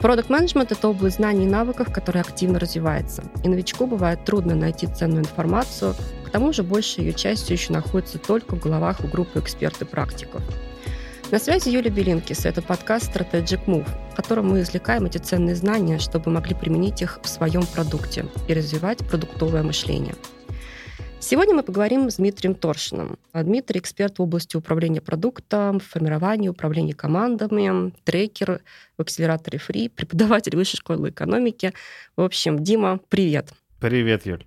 Продукт менеджмент это область знаний и навыков, которая активно развивается. И новичку бывает трудно найти ценную информацию, к тому же большая ее часть еще находится только в головах у группы эксперт-практиков. На связи Юлия Белинкис. Это подкаст Strategic Move, в котором мы извлекаем эти ценные знания, чтобы могли применить их в своем продукте и развивать продуктовое мышление – Сегодня мы поговорим с Дмитрием Торшиным. Дмитрий – эксперт в области управления продуктом, формирования, управления командами, трекер в акселераторе Free, преподаватель Высшей школы экономики. В общем, Дима, привет. Привет, Юль.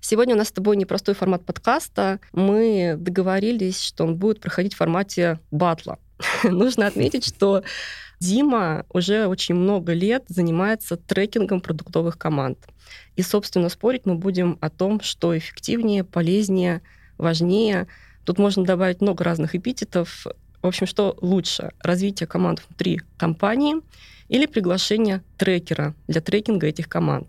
Сегодня у нас с тобой непростой формат подкаста. Мы договорились, что он будет проходить в формате батла. Нужно отметить, что Дима уже очень много лет занимается трекингом продуктовых команд. И, собственно, спорить мы будем о том, что эффективнее, полезнее, важнее. Тут можно добавить много разных эпитетов. В общем, что лучше? Развитие команд внутри компании или приглашение трекера для трекинга этих команд?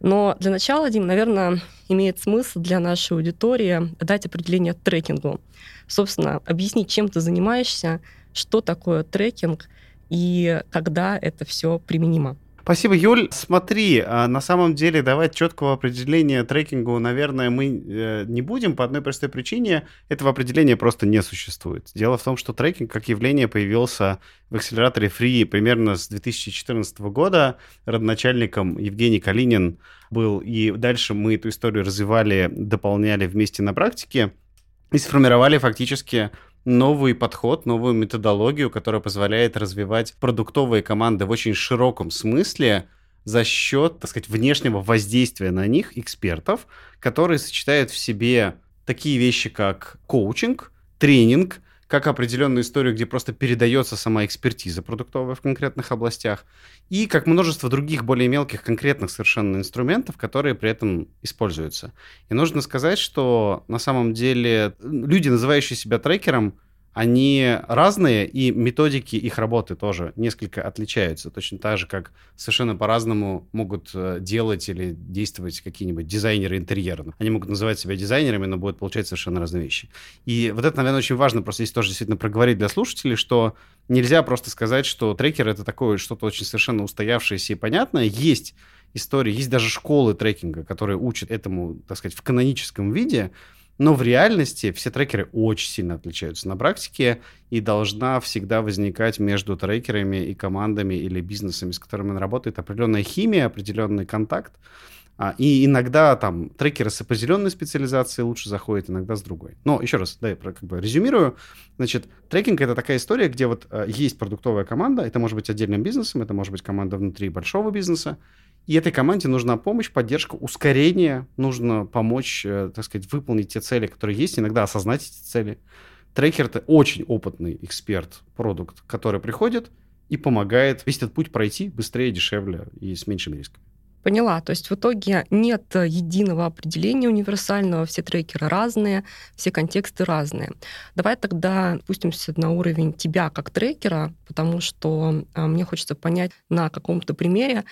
Но для начала, Дим, наверное, имеет смысл для нашей аудитории дать определение трекингу. Собственно, объяснить, чем ты занимаешься, что такое трекинг и когда это все применимо. Спасибо, Юль. Смотри, а, на самом деле давать четкого определения трекингу, наверное, мы э, не будем по одной простой причине. Этого определения просто не существует. Дело в том, что трекинг как явление появился в акселераторе Free примерно с 2014 года. Родоначальником Евгений Калинин был, и дальше мы эту историю развивали, дополняли вместе на практике и сформировали фактически новый подход, новую методологию, которая позволяет развивать продуктовые команды в очень широком смысле за счет, так сказать, внешнего воздействия на них экспертов, которые сочетают в себе такие вещи, как коучинг, тренинг, как определенную историю, где просто передается сама экспертиза продуктовая в конкретных областях, и как множество других более мелких конкретных совершенно инструментов, которые при этом используются. И нужно сказать, что на самом деле люди, называющие себя трекером, они разные, и методики их работы тоже несколько отличаются. Точно так же, как совершенно по-разному могут э, делать или действовать какие-нибудь дизайнеры интерьера. Они могут называть себя дизайнерами, но будут получать совершенно разные вещи. И вот это, наверное, очень важно просто здесь тоже действительно проговорить для слушателей, что нельзя просто сказать, что трекер — это такое что-то очень совершенно устоявшееся и понятное. Есть истории, есть даже школы трекинга, которые учат этому, так сказать, в каноническом виде, но в реальности все трекеры очень сильно отличаются на практике, и должна всегда возникать между трекерами и командами или бизнесами, с которыми он работает, определенная химия, определенный контакт. А, и иногда там трекеры с определенной специализацией лучше заходят, иногда с другой. Но еще раз, да, я как бы резюмирую. Значит, трекинг — это такая история, где вот э, есть продуктовая команда, это может быть отдельным бизнесом, это может быть команда внутри большого бизнеса, и этой команде нужна помощь, поддержка, ускорение. Нужно помочь, э, так сказать, выполнить те цели, которые есть, иногда осознать эти цели. Трекер — это очень опытный эксперт, продукт, который приходит и помогает весь этот путь пройти быстрее, дешевле и с меньшими рисками. Поняла. То есть в итоге нет единого определения универсального, все трекеры разные, все контексты разные. Давай тогда спустимся на уровень тебя как трекера, потому что а, мне хочется понять на каком-то примере,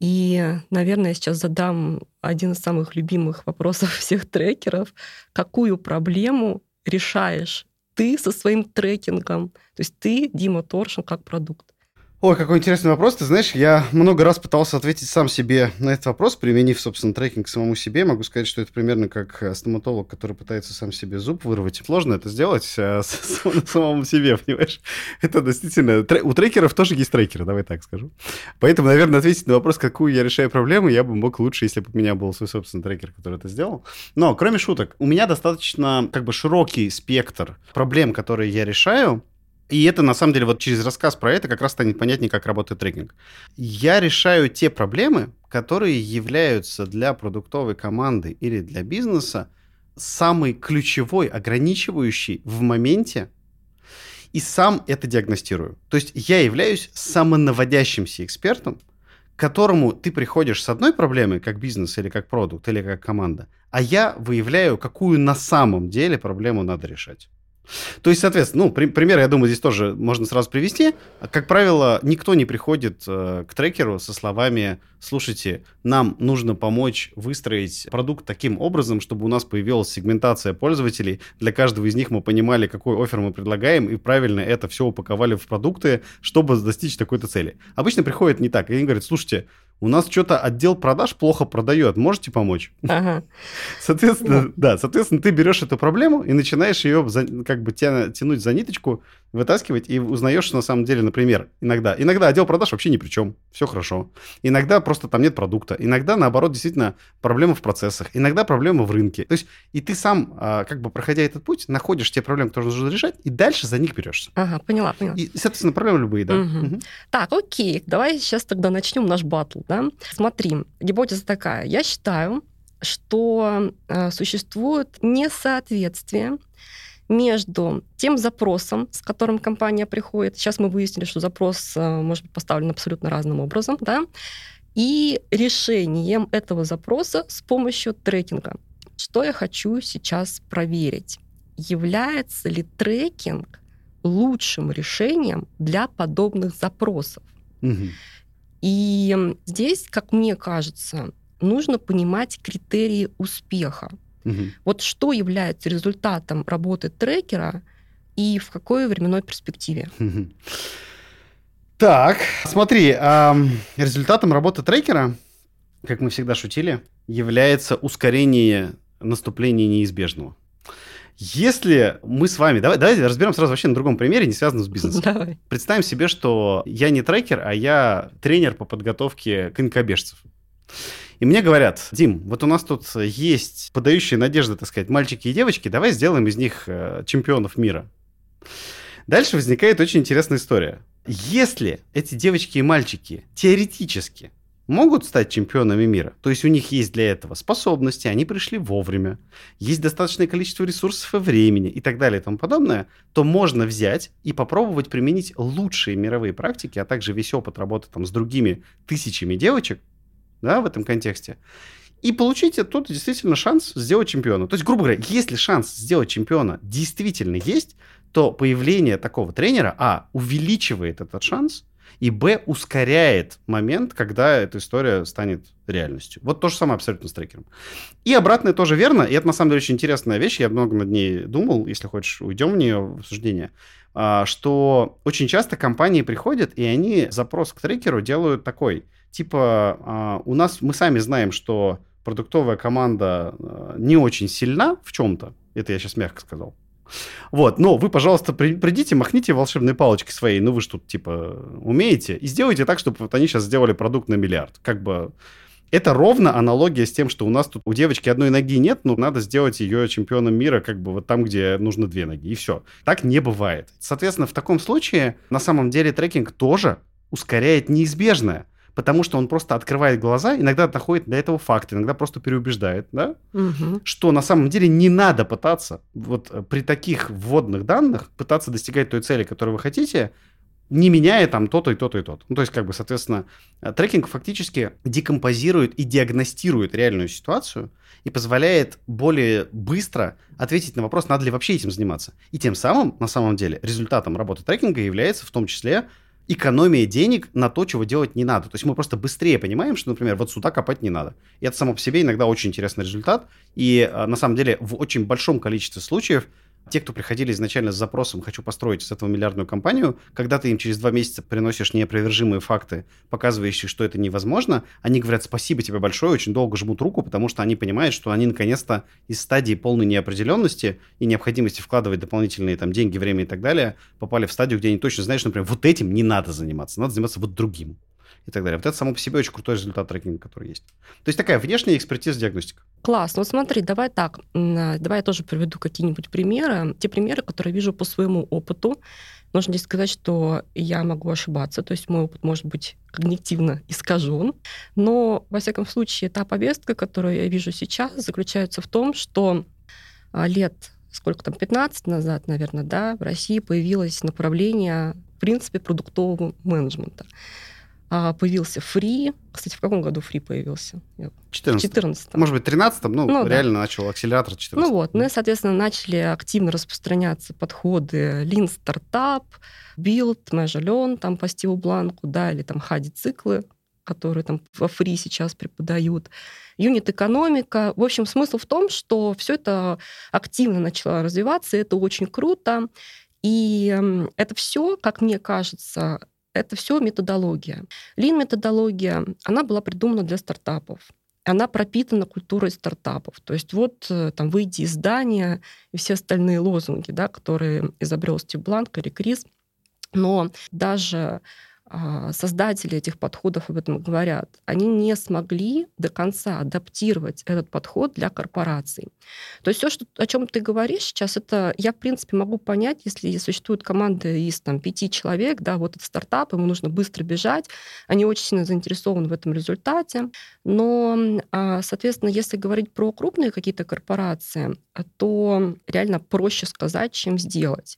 и, наверное, я сейчас задам один из самых любимых вопросов всех трекеров. Какую проблему решаешь ты со своим трекингом? То есть ты, Дима Торшин, как продукт. Ой, какой интересный вопрос. Ты знаешь, я много раз пытался ответить сам себе на этот вопрос, применив, собственно, трекинг самому себе. Могу сказать, что это примерно как э, стоматолог, который пытается сам себе зуб вырвать. Сложно это сделать а, самому себе, понимаешь? Это действительно... У трекеров тоже есть трекеры, давай так скажу. Поэтому, наверное, ответить на вопрос, какую я решаю проблему, я бы мог лучше, если бы у меня был свой собственный трекер, который это сделал. Но, кроме шуток, у меня достаточно как бы широкий спектр проблем, которые я решаю, и это, на самом деле, вот через рассказ про это как раз станет понятнее, как работает трекинг. Я решаю те проблемы, которые являются для продуктовой команды или для бизнеса самой ключевой, ограничивающей в моменте, и сам это диагностирую. То есть я являюсь самонаводящимся экспертом, которому ты приходишь с одной проблемой, как бизнес или как продукт, или как команда, а я выявляю, какую на самом деле проблему надо решать. То есть, соответственно, ну, при, пример, я думаю, здесь тоже можно сразу привести. Как правило, никто не приходит э, к трекеру со словами, слушайте, нам нужно помочь выстроить продукт таким образом, чтобы у нас появилась сегментация пользователей. Для каждого из них мы понимали, какой офер мы предлагаем, и правильно это все упаковали в продукты, чтобы достичь такой-то цели. Обычно приходит не так. И они говорят, слушайте, у нас что-то отдел продаж плохо продает, можете помочь? Ага. Соответственно, ну. да, соответственно, ты берешь эту проблему и начинаешь ее как бы тя, тянуть за ниточку, вытаскивать и узнаешь, что на самом деле, например, иногда, иногда отдел продаж вообще ни при чем, все хорошо. Иногда просто там нет продукта, иногда, наоборот, действительно проблема в процессах, иногда проблема в рынке. То есть и ты сам, а, как бы проходя этот путь, находишь те проблемы, которые нужно решать, и дальше за них берешься. Ага, поняла, поняла. И, соответственно, проблемы любые, да. Угу. Угу. Так, окей, давай сейчас тогда начнем наш батл, да. Смотри, гипотеза такая. Я считаю, что э, существует несоответствие между тем запросом, с которым компания приходит, сейчас мы выяснили, что запрос э, может быть поставлен абсолютно разным образом, да, и решением этого запроса с помощью трекинга. Что я хочу сейчас проверить? Является ли трекинг лучшим решением для подобных запросов? Угу. И здесь, как мне кажется, нужно понимать критерии успеха. Угу. Вот что является результатом работы трекера и в какой временной перспективе? Так, смотри, эм, результатом работы трекера, как мы всегда шутили, является ускорение наступления неизбежного. Если мы с вами... Давай, давайте разберем сразу вообще на другом примере, не связанном с бизнесом. Давай. Представим себе, что я не трекер, а я тренер по подготовке конькобежцев. И мне говорят, Дим, вот у нас тут есть подающие надежды, так сказать, мальчики и девочки, давай сделаем из них э, чемпионов мира. Дальше возникает очень интересная история. Если эти девочки и мальчики теоретически могут стать чемпионами мира, то есть у них есть для этого способности, они пришли вовремя, есть достаточное количество ресурсов и времени и так далее и тому подобное, то можно взять и попробовать применить лучшие мировые практики, а также весь опыт работы там с другими тысячами девочек, да, в этом контексте, и получить тут действительно шанс сделать чемпиона. То есть, грубо говоря, если шанс сделать чемпиона действительно есть, то появление такого тренера, а, увеличивает этот шанс, и б, ускоряет момент, когда эта история станет реальностью. Вот то же самое абсолютно с трекером. И обратное тоже верно, и это на самом деле очень интересная вещь, я много над ней думал, если хочешь, уйдем в нее в обсуждение, а, что очень часто компании приходят, и они запрос к трекеру делают такой, типа, а, у нас, мы сами знаем, что продуктовая команда а, не очень сильна в чем-то, это я сейчас мягко сказал, вот, но вы, пожалуйста, придите, махните волшебной палочкой своей, ну вы же тут, типа, умеете, и сделайте так, чтобы вот они сейчас сделали продукт на миллиард. Как бы это ровно аналогия с тем, что у нас тут у девочки одной ноги нет, но надо сделать ее чемпионом мира как бы вот там, где нужно две ноги, и все. Так не бывает. Соответственно, в таком случае на самом деле трекинг тоже ускоряет неизбежное потому что он просто открывает глаза, иногда доходит до этого факта, иногда просто переубеждает, да, угу. что на самом деле не надо пытаться вот э, при таких вводных данных пытаться достигать той цели, которую вы хотите, не меняя там то-то и то-то и то-то. Ну, то есть, как бы, соответственно, э, трекинг фактически декомпозирует и диагностирует реальную ситуацию и позволяет более быстро ответить на вопрос, надо ли вообще этим заниматься. И тем самым, на самом деле, результатом работы трекинга является в том числе экономия денег на то, чего делать не надо. То есть мы просто быстрее понимаем, что, например, вот сюда копать не надо. И это само по себе иногда очень интересный результат. И э, на самом деле в очень большом количестве случаев те, кто приходили изначально с запросом «хочу построить с этого миллиардную компанию», когда ты им через два месяца приносишь неопровержимые факты, показывающие, что это невозможно, они говорят «спасибо тебе большое», очень долго жмут руку, потому что они понимают, что они наконец-то из стадии полной неопределенности и необходимости вкладывать дополнительные там деньги, время и так далее, попали в стадию, где они точно знают, что, например, вот этим не надо заниматься, надо заниматься вот другим и так далее. Вот это само по себе очень крутой результат трекинга, который есть. То есть такая внешняя экспертиза диагностика. Класс. Ну смотри, давай так. Давай я тоже приведу какие-нибудь примеры. Те примеры, которые вижу по своему опыту. Нужно здесь сказать, что я могу ошибаться, то есть мой опыт может быть когнитивно искажен, но, во всяком случае, та повестка, которую я вижу сейчас, заключается в том, что а, лет сколько там, 15 назад, наверное, да, в России появилось направление, в принципе, продуктового менеджмента. А, появился Free. Кстати, в каком году Free появился? В 14 14 Может быть, 13 ну, Ну, да. реально начал акселератор 14 Ну вот, мы, соответственно, начали активно распространяться подходы Lean Startup, Build, Measure там по Стиву Бланку, да, или там Хади-циклы, которые там во фри сейчас преподают, юнит-экономика. В общем, смысл в том, что все это активно начало развиваться, и это очень круто. И м, это все, как мне кажется, это все методология. Лин-методология, она была придумана для стартапов. Она пропитана культурой стартапов. То есть вот э, там «выйди из здания» и все остальные лозунги, да, которые изобрел Стив Бланк или Крис. Но даже создатели этих подходов об этом говорят, они не смогли до конца адаптировать этот подход для корпораций. То есть все, что, о чем ты говоришь сейчас, это я, в принципе, могу понять, если существует команда из там, пяти человек, да, вот это стартап, ему нужно быстро бежать, они очень сильно заинтересованы в этом результате. Но, а, соответственно, если говорить про крупные какие-то корпорации, то реально проще сказать, чем сделать.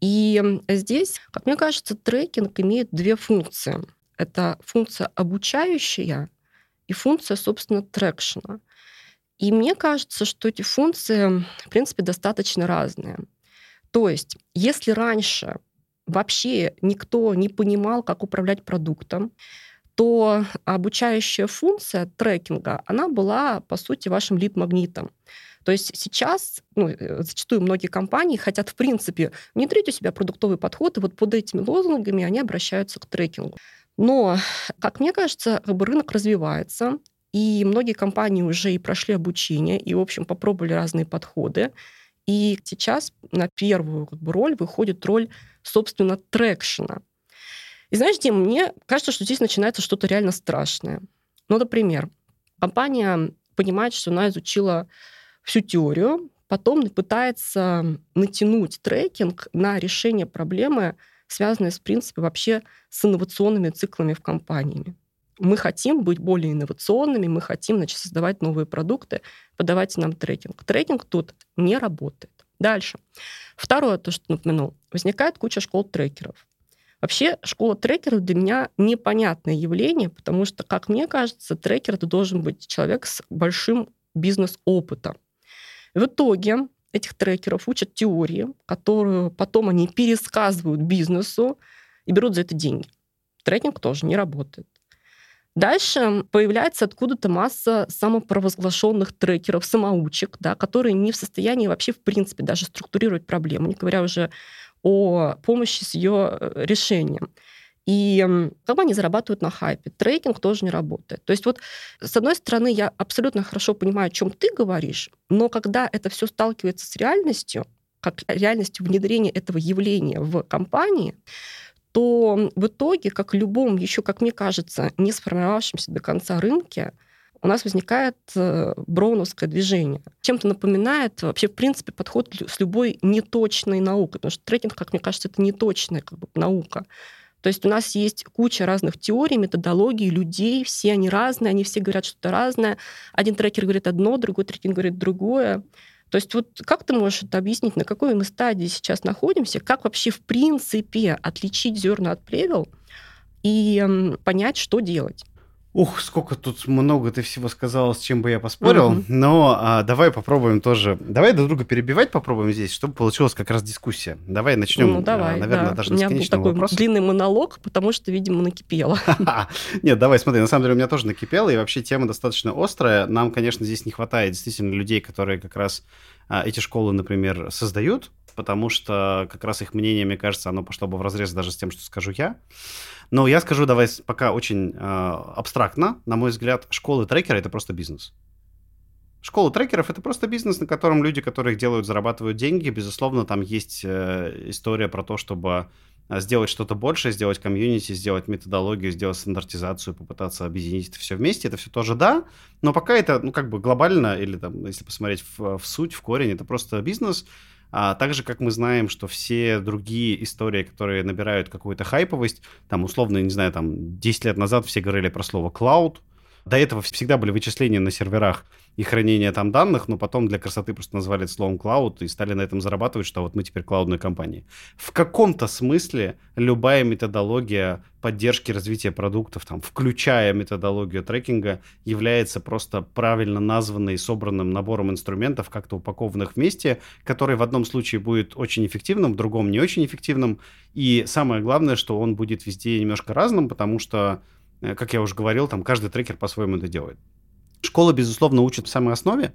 И здесь, как мне кажется, трекинг имеет две функции. Это функция обучающая и функция, собственно, трекшена. И мне кажется, что эти функции, в принципе, достаточно разные. То есть, если раньше вообще никто не понимал, как управлять продуктом, то обучающая функция трекинга, она была, по сути, вашим лид-магнитом. То есть сейчас ну, э, зачастую многие компании хотят, в принципе, внедрить у себя продуктовый подход, и вот под этими лозунгами они обращаются к трекингу. Но, как мне кажется, рынок развивается, и многие компании уже и прошли обучение, и, в общем, попробовали разные подходы. И сейчас на первую как бы, роль выходит роль, собственно, трекшена. И знаешь, Дим, мне кажется, что здесь начинается что-то реально страшное. Ну, например, компания понимает, что она изучила всю теорию, потом пытается натянуть трекинг на решение проблемы, связанной, в принципе, вообще с инновационными циклами в компаниями. Мы хотим быть более инновационными, мы хотим значит, создавать новые продукты, подавайте нам трекинг. Трекинг тут не работает. Дальше. Второе, то, что напомянул. Возникает куча школ трекеров. Вообще, школа трекеров для меня непонятное явление, потому что, как мне кажется, трекер это должен быть человек с большим бизнес-опытом. В итоге этих трекеров учат теории, которую потом они пересказывают бизнесу и берут за это деньги. Трекинг тоже не работает. Дальше появляется откуда-то масса самопровозглашенных трекеров, самоучек, да, которые не в состоянии вообще, в принципе, даже структурировать проблему, не говоря уже о помощи с ее э, решением. И они зарабатывают на хайпе. Трекинг тоже не работает. То есть вот, с одной стороны, я абсолютно хорошо понимаю, о чем ты говоришь, но когда это все сталкивается с реальностью, как реальностью внедрения этого явления в компании, то в итоге, как в любом, еще, как мне кажется, не сформировавшемся до конца рынке, у нас возникает э, броуновское движение. Чем-то напоминает вообще, в принципе, подход с любой неточной наукой, потому что трекинг, как мне кажется, это неточная как бы, наука. То есть у нас есть куча разных теорий, методологий, людей, все они разные, они все говорят что-то разное. Один трекер говорит одно, другой трекер говорит другое. То есть вот как ты можешь это объяснить, на какой мы стадии сейчас находимся, как вообще в принципе отличить зерна от плевел и понять, что делать? Ух, сколько тут много ты всего сказала, с чем бы я поспорил. Uh-huh. Но а, давай попробуем тоже. Давай друг друга перебивать попробуем здесь, чтобы получилась как раз дискуссия. Давай начнем, ну, давай, а, наверное, да. даже У меня был такой вопроса. длинный монолог, потому что, видимо, накипело. Нет, давай, смотри, на самом деле у меня тоже накипело, и вообще тема достаточно острая. Нам, конечно, здесь не хватает действительно людей, которые как раз а, эти школы, например, создают, потому что как раз их мнение, мне кажется, оно пошло бы в разрез даже с тем, что скажу я. Но я скажу, давай пока очень э, абстрактно. На мой взгляд, школы трекера это просто бизнес. Школа трекеров это просто бизнес, на котором люди, которые их делают, зарабатывают деньги. Безусловно, там есть э, история про то, чтобы сделать что-то большее, сделать комьюнити, сделать методологию, сделать стандартизацию, попытаться объединить это все вместе. Это все тоже да, но пока это, ну, как бы глобально, или там, если посмотреть в, в суть, в корень, это просто бизнес. А также, как мы знаем, что все другие истории, которые набирают какую-то хайповость, там, условно, не знаю, там, 10 лет назад все говорили про слово «клауд», До этого всегда были вычисления на серверах и хранение там данных, но потом для красоты просто назвали это словом клауд и стали на этом зарабатывать, что вот мы теперь клаудная компания. В каком-то смысле любая методология поддержки развития продуктов, там, включая методологию трекинга, является просто правильно названной собранным набором инструментов, как-то упакованных вместе, который в одном случае будет очень эффективным, в другом не очень эффективным. И самое главное, что он будет везде немножко разным, потому что, как я уже говорил, там каждый трекер по-своему это делает. Школа, безусловно, учит в самой основе.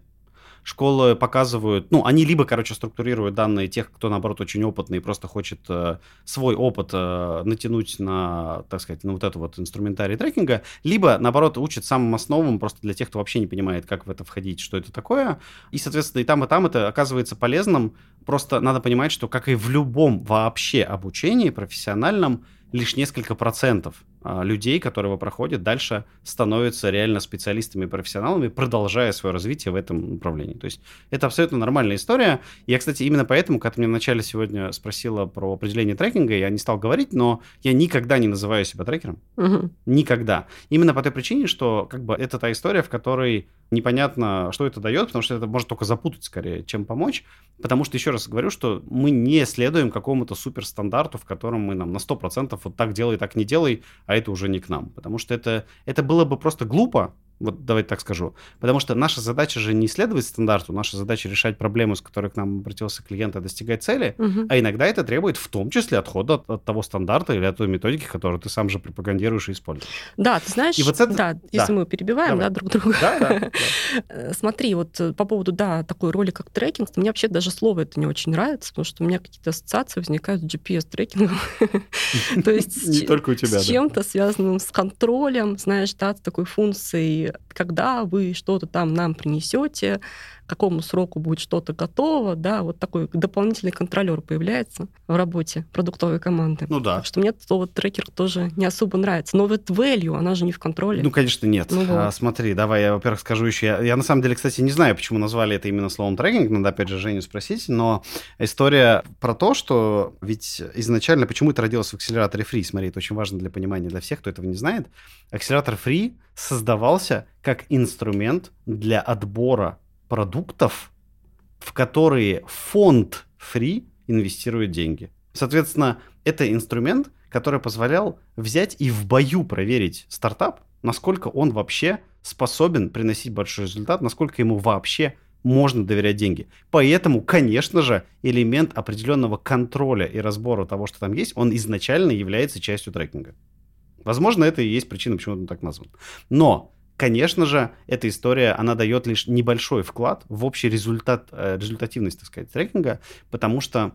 Школы показывают, ну, они либо, короче, структурируют данные тех, кто, наоборот, очень опытный и просто хочет э, свой опыт э, натянуть на, так сказать, на вот это вот инструментарий трекинга, либо, наоборот, учат самым основам просто для тех, кто вообще не понимает, как в это входить, что это такое. И, соответственно, и там, и там это оказывается полезным. Просто надо понимать, что, как и в любом вообще обучении профессиональном, лишь несколько процентов людей, которые его проходят, дальше становятся реально специалистами и профессионалами, продолжая свое развитие в этом направлении. То есть это абсолютно нормальная история. Я, кстати, именно поэтому, когда ты мне вначале сегодня спросила про определение трекинга, я не стал говорить, но я никогда не называю себя трекером. Угу. Никогда. Именно по той причине, что как бы это та история, в которой непонятно, что это дает, потому что это может только запутать скорее, чем помочь. Потому что, еще раз говорю, что мы не следуем какому-то суперстандарту, в котором мы нам на 100% вот так делай, так не делай, а это уже не к нам. Потому что это, это было бы просто глупо, вот давайте так скажу. Потому что наша задача же не исследовать стандарту, наша задача решать проблему, с которой к нам обратился клиент, и достигать цели. Угу. А иногда это требует в том числе отхода от, от того стандарта или от той методики, которую ты сам же пропагандируешь и используешь. Да, ты знаешь, и вот это... да, если да. мы перебиваем да, друг друга. Да, да, да. Смотри, вот э, по поводу, да, такой роли, как трекинг, мне вообще даже слово это не очень нравится, потому что у меня какие-то ассоциации возникают с GPS-трекингом. То есть с чем-то связанным с контролем, знаешь, да, с такой функцией когда вы что-то там нам принесете, какому сроку будет что-то готово, да, вот такой дополнительный контролер появляется в работе продуктовой команды. Ну да. Так что мне слово трекер тоже не особо нравится. Но вот value, она же не в контроле. Ну, конечно, нет. Ну, вот. а, смотри, давай я, во-первых, скажу еще. Я, я на самом деле, кстати, не знаю, почему назвали это именно словом трекинг, надо опять же Женю спросить, но история про то, что ведь изначально, почему это родилось в акселераторе Free, смотри, это очень важно для понимания для всех, кто этого не знает. Акселератор Free создавался как инструмент для отбора продуктов, в которые фонд Free инвестирует деньги. Соответственно, это инструмент, который позволял взять и в бою проверить стартап, насколько он вообще способен приносить большой результат, насколько ему вообще можно доверять деньги. Поэтому, конечно же, элемент определенного контроля и разбора того, что там есть, он изначально является частью трекинга. Возможно, это и есть причина, почему он так назван. Но Конечно же, эта история, она дает лишь небольшой вклад в общий результат, э, результативность, так сказать, трекинга, потому что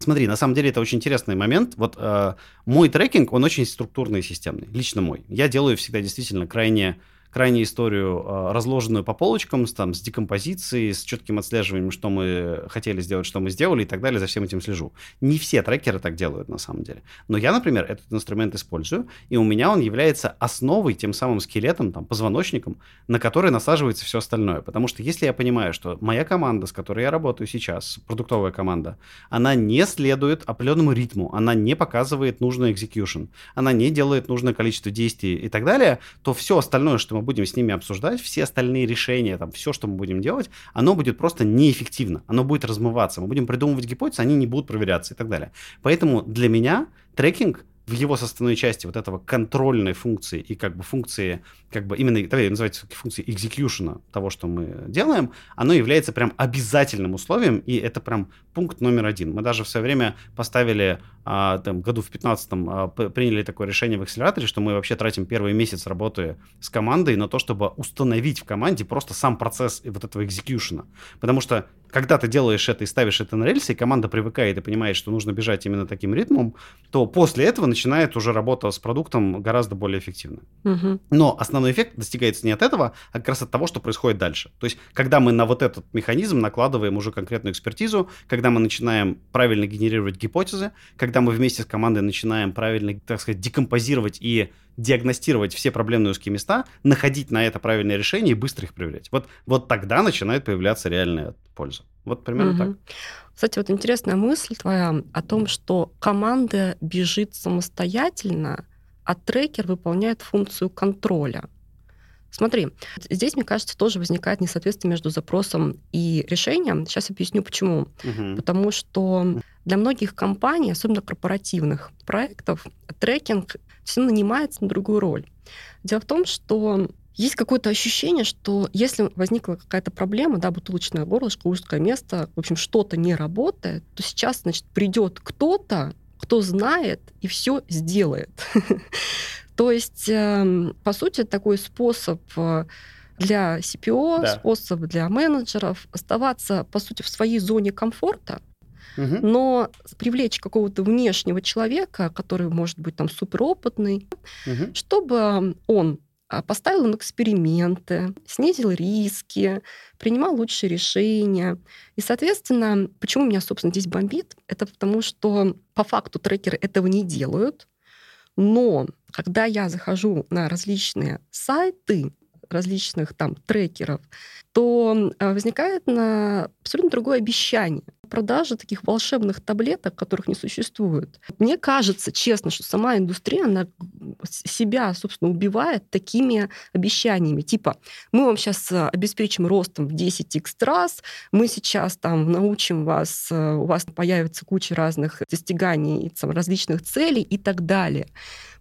Смотри, на самом деле это очень интересный момент. Вот э, мой трекинг, он очень структурный и системный, лично мой. Я делаю всегда действительно крайне крайне историю а, разложенную по полочкам, с, там, с декомпозицией, с четким отслеживанием, что мы хотели сделать, что мы сделали и так далее, за всем этим слежу. Не все трекеры так делают на самом деле. Но я, например, этот инструмент использую, и у меня он является основой, тем самым скелетом, там, позвоночником, на который насаживается все остальное. Потому что если я понимаю, что моя команда, с которой я работаю сейчас, продуктовая команда, она не следует определенному ритму, она не показывает нужный execution, она не делает нужное количество действий и так далее, то все остальное, что мы будем с ними обсуждать, все остальные решения, там, все, что мы будем делать, оно будет просто неэффективно, оно будет размываться, мы будем придумывать гипотезы, они не будут проверяться и так далее. Поэтому для меня трекинг в его составной части вот этого контрольной функции и как бы функции, как бы именно, давай называть функции экзекьюшена того, что мы делаем, оно является прям обязательным условием, и это прям пункт номер один. Мы даже в свое время поставили, а, там, году в 15 а, приняли такое решение в акселераторе, что мы вообще тратим первый месяц работы с командой на то, чтобы установить в команде просто сам процесс вот этого экзекьюшена. Потому что когда ты делаешь это и ставишь это на рельсы, и команда привыкает и понимает, что нужно бежать именно таким ритмом, то после этого начинает уже работа с продуктом гораздо более эффективно. Угу. Но основной эффект достигается не от этого, а как раз от того, что происходит дальше. То есть, когда мы на вот этот механизм накладываем уже конкретную экспертизу, когда мы начинаем правильно генерировать гипотезы, когда мы вместе с командой начинаем правильно, так сказать, декомпозировать и диагностировать все проблемные узкие места, находить на это правильное решение и быстро их проверять. Вот, вот тогда начинает появляться реальная польза. Вот примерно угу. так. Кстати, вот интересная мысль твоя о том, что команда бежит самостоятельно, а трекер выполняет функцию контроля. Смотри, здесь, мне кажется, тоже возникает несоответствие между запросом и решением. Сейчас объясню, почему. Угу. Потому что для многих компаний, особенно корпоративных проектов, трекинг все нанимается на другую роль. Дело в том, что есть какое-то ощущение, что если возникла какая-то проблема, да, бутылочное горлышко, узкое место, в общем, что-то не работает, то сейчас, значит, придет кто-то, кто знает и все сделает. То есть, эм, по сути, такой способ э, для CPO, да. способ для менеджеров оставаться, по сути, в своей зоне комфорта, угу. но привлечь какого-то внешнего человека, который может быть там суперопытный, угу. чтобы он поставил на эксперименты, снизил риски, принимал лучшие решения. И, соответственно, почему меня, собственно, здесь бомбит? Это потому, что по факту трекеры этого не делают, но когда я захожу на различные сайты различных там трекеров, то а, возникает на абсолютно другое обещание продажи таких волшебных таблеток, которых не существует. Мне кажется, честно, что сама индустрия, она себя, собственно, убивает такими обещаниями. Типа, мы вам сейчас а, обеспечим ростом в 10 x раз, мы сейчас там научим вас, а, у вас появится куча разных достиганий, там, различных целей и так далее.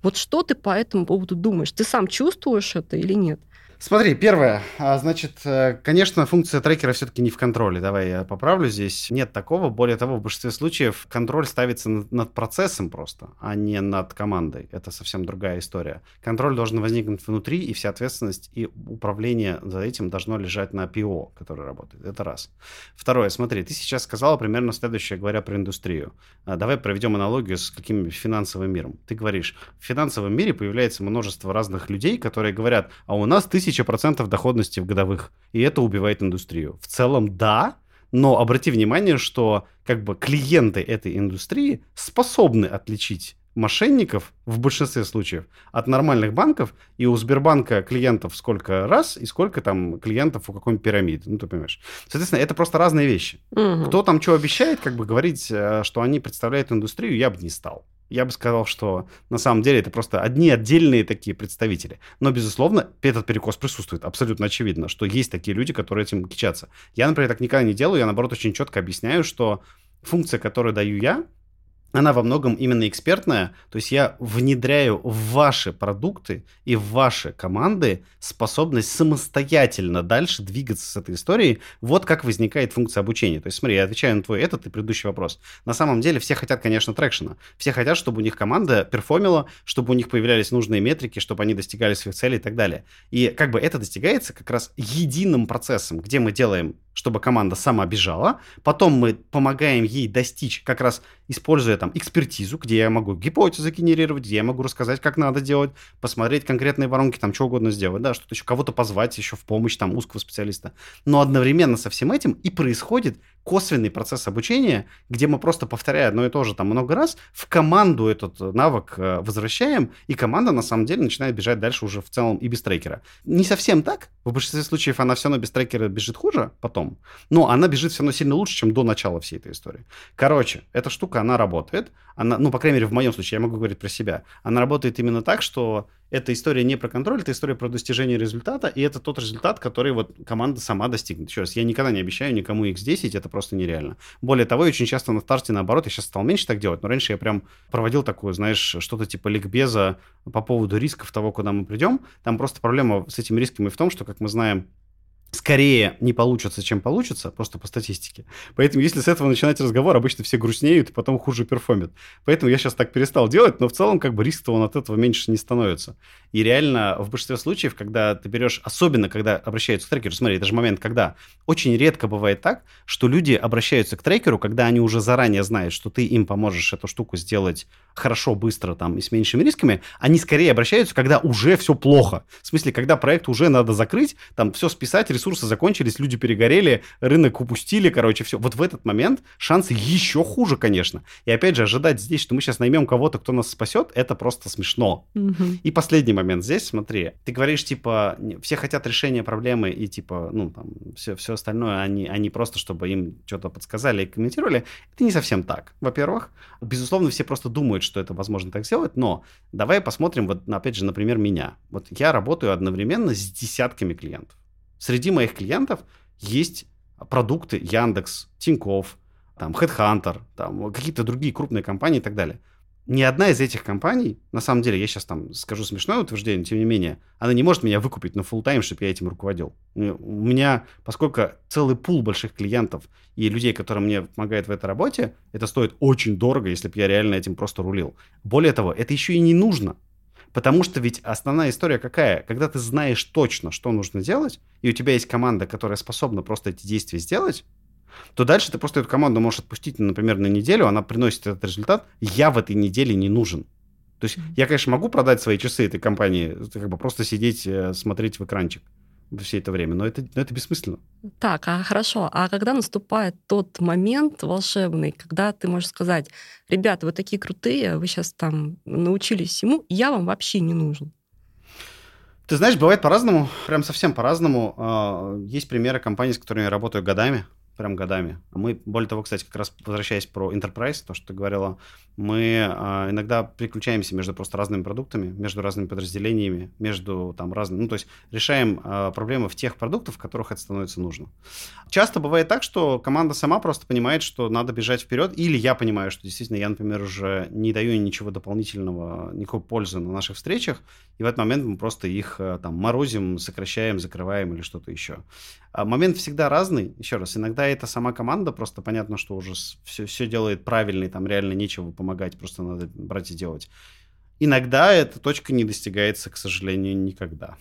Вот что ты по этому поводу думаешь? Ты сам чувствуешь это или нет? Смотри, первое, а, значит, э, конечно, функция трекера все-таки не в контроле. Давай я поправлю здесь. Нет такого. Более того, в большинстве случаев контроль ставится над, процессом просто, а не над командой. Это совсем другая история. Контроль должен возникнуть внутри, и вся ответственность и управление за этим должно лежать на ПО, который работает. Это раз. Второе, смотри, ты сейчас сказала примерно следующее, говоря про индустрию. А, давай проведем аналогию с каким финансовым миром. Ты говоришь, в финансовом мире появляется множество разных людей, которые говорят, а у нас тысяча процентов доходности в годовых, и это убивает индустрию. В целом, да, но обрати внимание, что как бы клиенты этой индустрии способны отличить мошенников в большинстве случаев от нормальных банков, и у Сбербанка клиентов сколько раз, и сколько там клиентов у какой-нибудь пирамиды, ну, ты понимаешь. Соответственно, это просто разные вещи. Угу. Кто там что обещает, как бы говорить, э, что они представляют индустрию, я бы не стал. Я бы сказал, что на самом деле это просто одни отдельные такие представители. Но, безусловно, этот перекос присутствует. Абсолютно очевидно, что есть такие люди, которые этим кичатся. Я, например, так никогда не делаю. Я, наоборот, очень четко объясняю, что функция, которую даю я, она во многом именно экспертная, то есть я внедряю в ваши продукты и в ваши команды способность самостоятельно дальше двигаться с этой историей. Вот как возникает функция обучения. То есть смотри, я отвечаю на твой этот и предыдущий вопрос. На самом деле все хотят, конечно, трекшена. Все хотят, чтобы у них команда перформила, чтобы у них появлялись нужные метрики, чтобы они достигали своих целей и так далее. И как бы это достигается как раз единым процессом, где мы делаем чтобы команда сама бежала. Потом мы помогаем ей достичь, как раз используя там экспертизу, где я могу гипотезы генерировать, где я могу рассказать, как надо делать, посмотреть конкретные воронки, там что угодно сделать, да, что-то еще, кого-то позвать еще в помощь там узкого специалиста. Но одновременно со всем этим и происходит косвенный процесс обучения, где мы просто повторяя одно и то же там много раз, в команду этот навык э, возвращаем, и команда на самом деле начинает бежать дальше уже в целом и без трекера. Не совсем так, в большинстве случаев она все равно без трекера бежит хуже потом, но она бежит все равно сильно лучше, чем до начала всей этой истории. Короче, эта штука, она работает, она, ну, по крайней мере, в моем случае, я могу говорить про себя, она работает именно так, что эта история не про контроль, это история про достижение результата, и это тот результат, который вот команда сама достигнет. Еще раз, я никогда не обещаю никому X10, это просто нереально. Более того, очень часто на старте наоборот, я сейчас стал меньше так делать, но раньше я прям проводил такое, знаешь, что-то типа ликбеза по поводу рисков того, куда мы придем. Там просто проблема с этими рисками в том, что, как мы знаем, скорее не получится, чем получится, просто по статистике. Поэтому, если с этого начинать разговор, обычно все грустнеют и потом хуже перформят. Поэтому я сейчас так перестал делать, но в целом как бы риск-то он от этого меньше не становится. И реально в большинстве случаев, когда ты берешь, особенно когда обращаются к трекеру, смотри, это же момент, когда очень редко бывает так, что люди обращаются к трекеру, когда они уже заранее знают, что ты им поможешь эту штуку сделать хорошо, быстро там и с меньшими рисками, они скорее обращаются, когда уже все плохо. В смысле, когда проект уже надо закрыть, там все списать, ресурсы закончились, люди перегорели, рынок упустили, короче, все. Вот в этот момент шансы еще хуже, конечно. И опять же, ожидать здесь, что мы сейчас наймем кого-то, кто нас спасет, это просто смешно. Угу. И последний момент здесь, смотри, ты говоришь, типа, все хотят решения проблемы и, типа, ну, там, все, все остальное, они, они просто, чтобы им что-то подсказали и комментировали. Это не совсем так, во-первых. Безусловно, все просто думают, что это возможно так сделать, но давай посмотрим, вот, опять же, например, меня. Вот я работаю одновременно с десятками клиентов. Среди моих клиентов есть продукты Яндекс, Тинькофф, там, Headhunter, там, какие-то другие крупные компании и так далее ни одна из этих компаний, на самом деле, я сейчас там скажу смешное утверждение, тем не менее, она не может меня выкупить на full тайм чтобы я этим руководил. У меня, поскольку целый пул больших клиентов и людей, которые мне помогают в этой работе, это стоит очень дорого, если бы я реально этим просто рулил. Более того, это еще и не нужно. Потому что ведь основная история какая? Когда ты знаешь точно, что нужно делать, и у тебя есть команда, которая способна просто эти действия сделать, то дальше ты просто эту команду можешь отпустить, например, на неделю, она приносит этот результат, я в этой неделе не нужен. То есть я, конечно, могу продать свои часы этой компании, как бы просто сидеть, э, смотреть в экранчик все это время, но это, но это бессмысленно. Так, а хорошо, а когда наступает тот момент волшебный, когда ты можешь сказать, ребята, вы такие крутые, вы сейчас там научились всему, я вам вообще не нужен? Ты знаешь, бывает по-разному, прям совсем по-разному. А, есть примеры компаний, с которыми я работаю годами, прям годами. Мы, более того, кстати, как раз возвращаясь про Enterprise, то, что ты говорила, мы а, иногда переключаемся между просто разными продуктами, между разными подразделениями, между там разными, ну, то есть решаем а, проблемы в тех продуктах, в которых это становится нужно. Часто бывает так, что команда сама просто понимает, что надо бежать вперед, или я понимаю, что действительно я, например, уже не даю ничего дополнительного, никакой пользы на наших встречах, и в этот момент мы просто их а, там морозим, сокращаем, закрываем или что-то еще. А момент всегда разный, еще раз, иногда это сама команда, просто понятно, что уже все, все делает правильно, и там реально нечего помогать просто надо брать и делать. Иногда эта точка не достигается, к сожалению, никогда.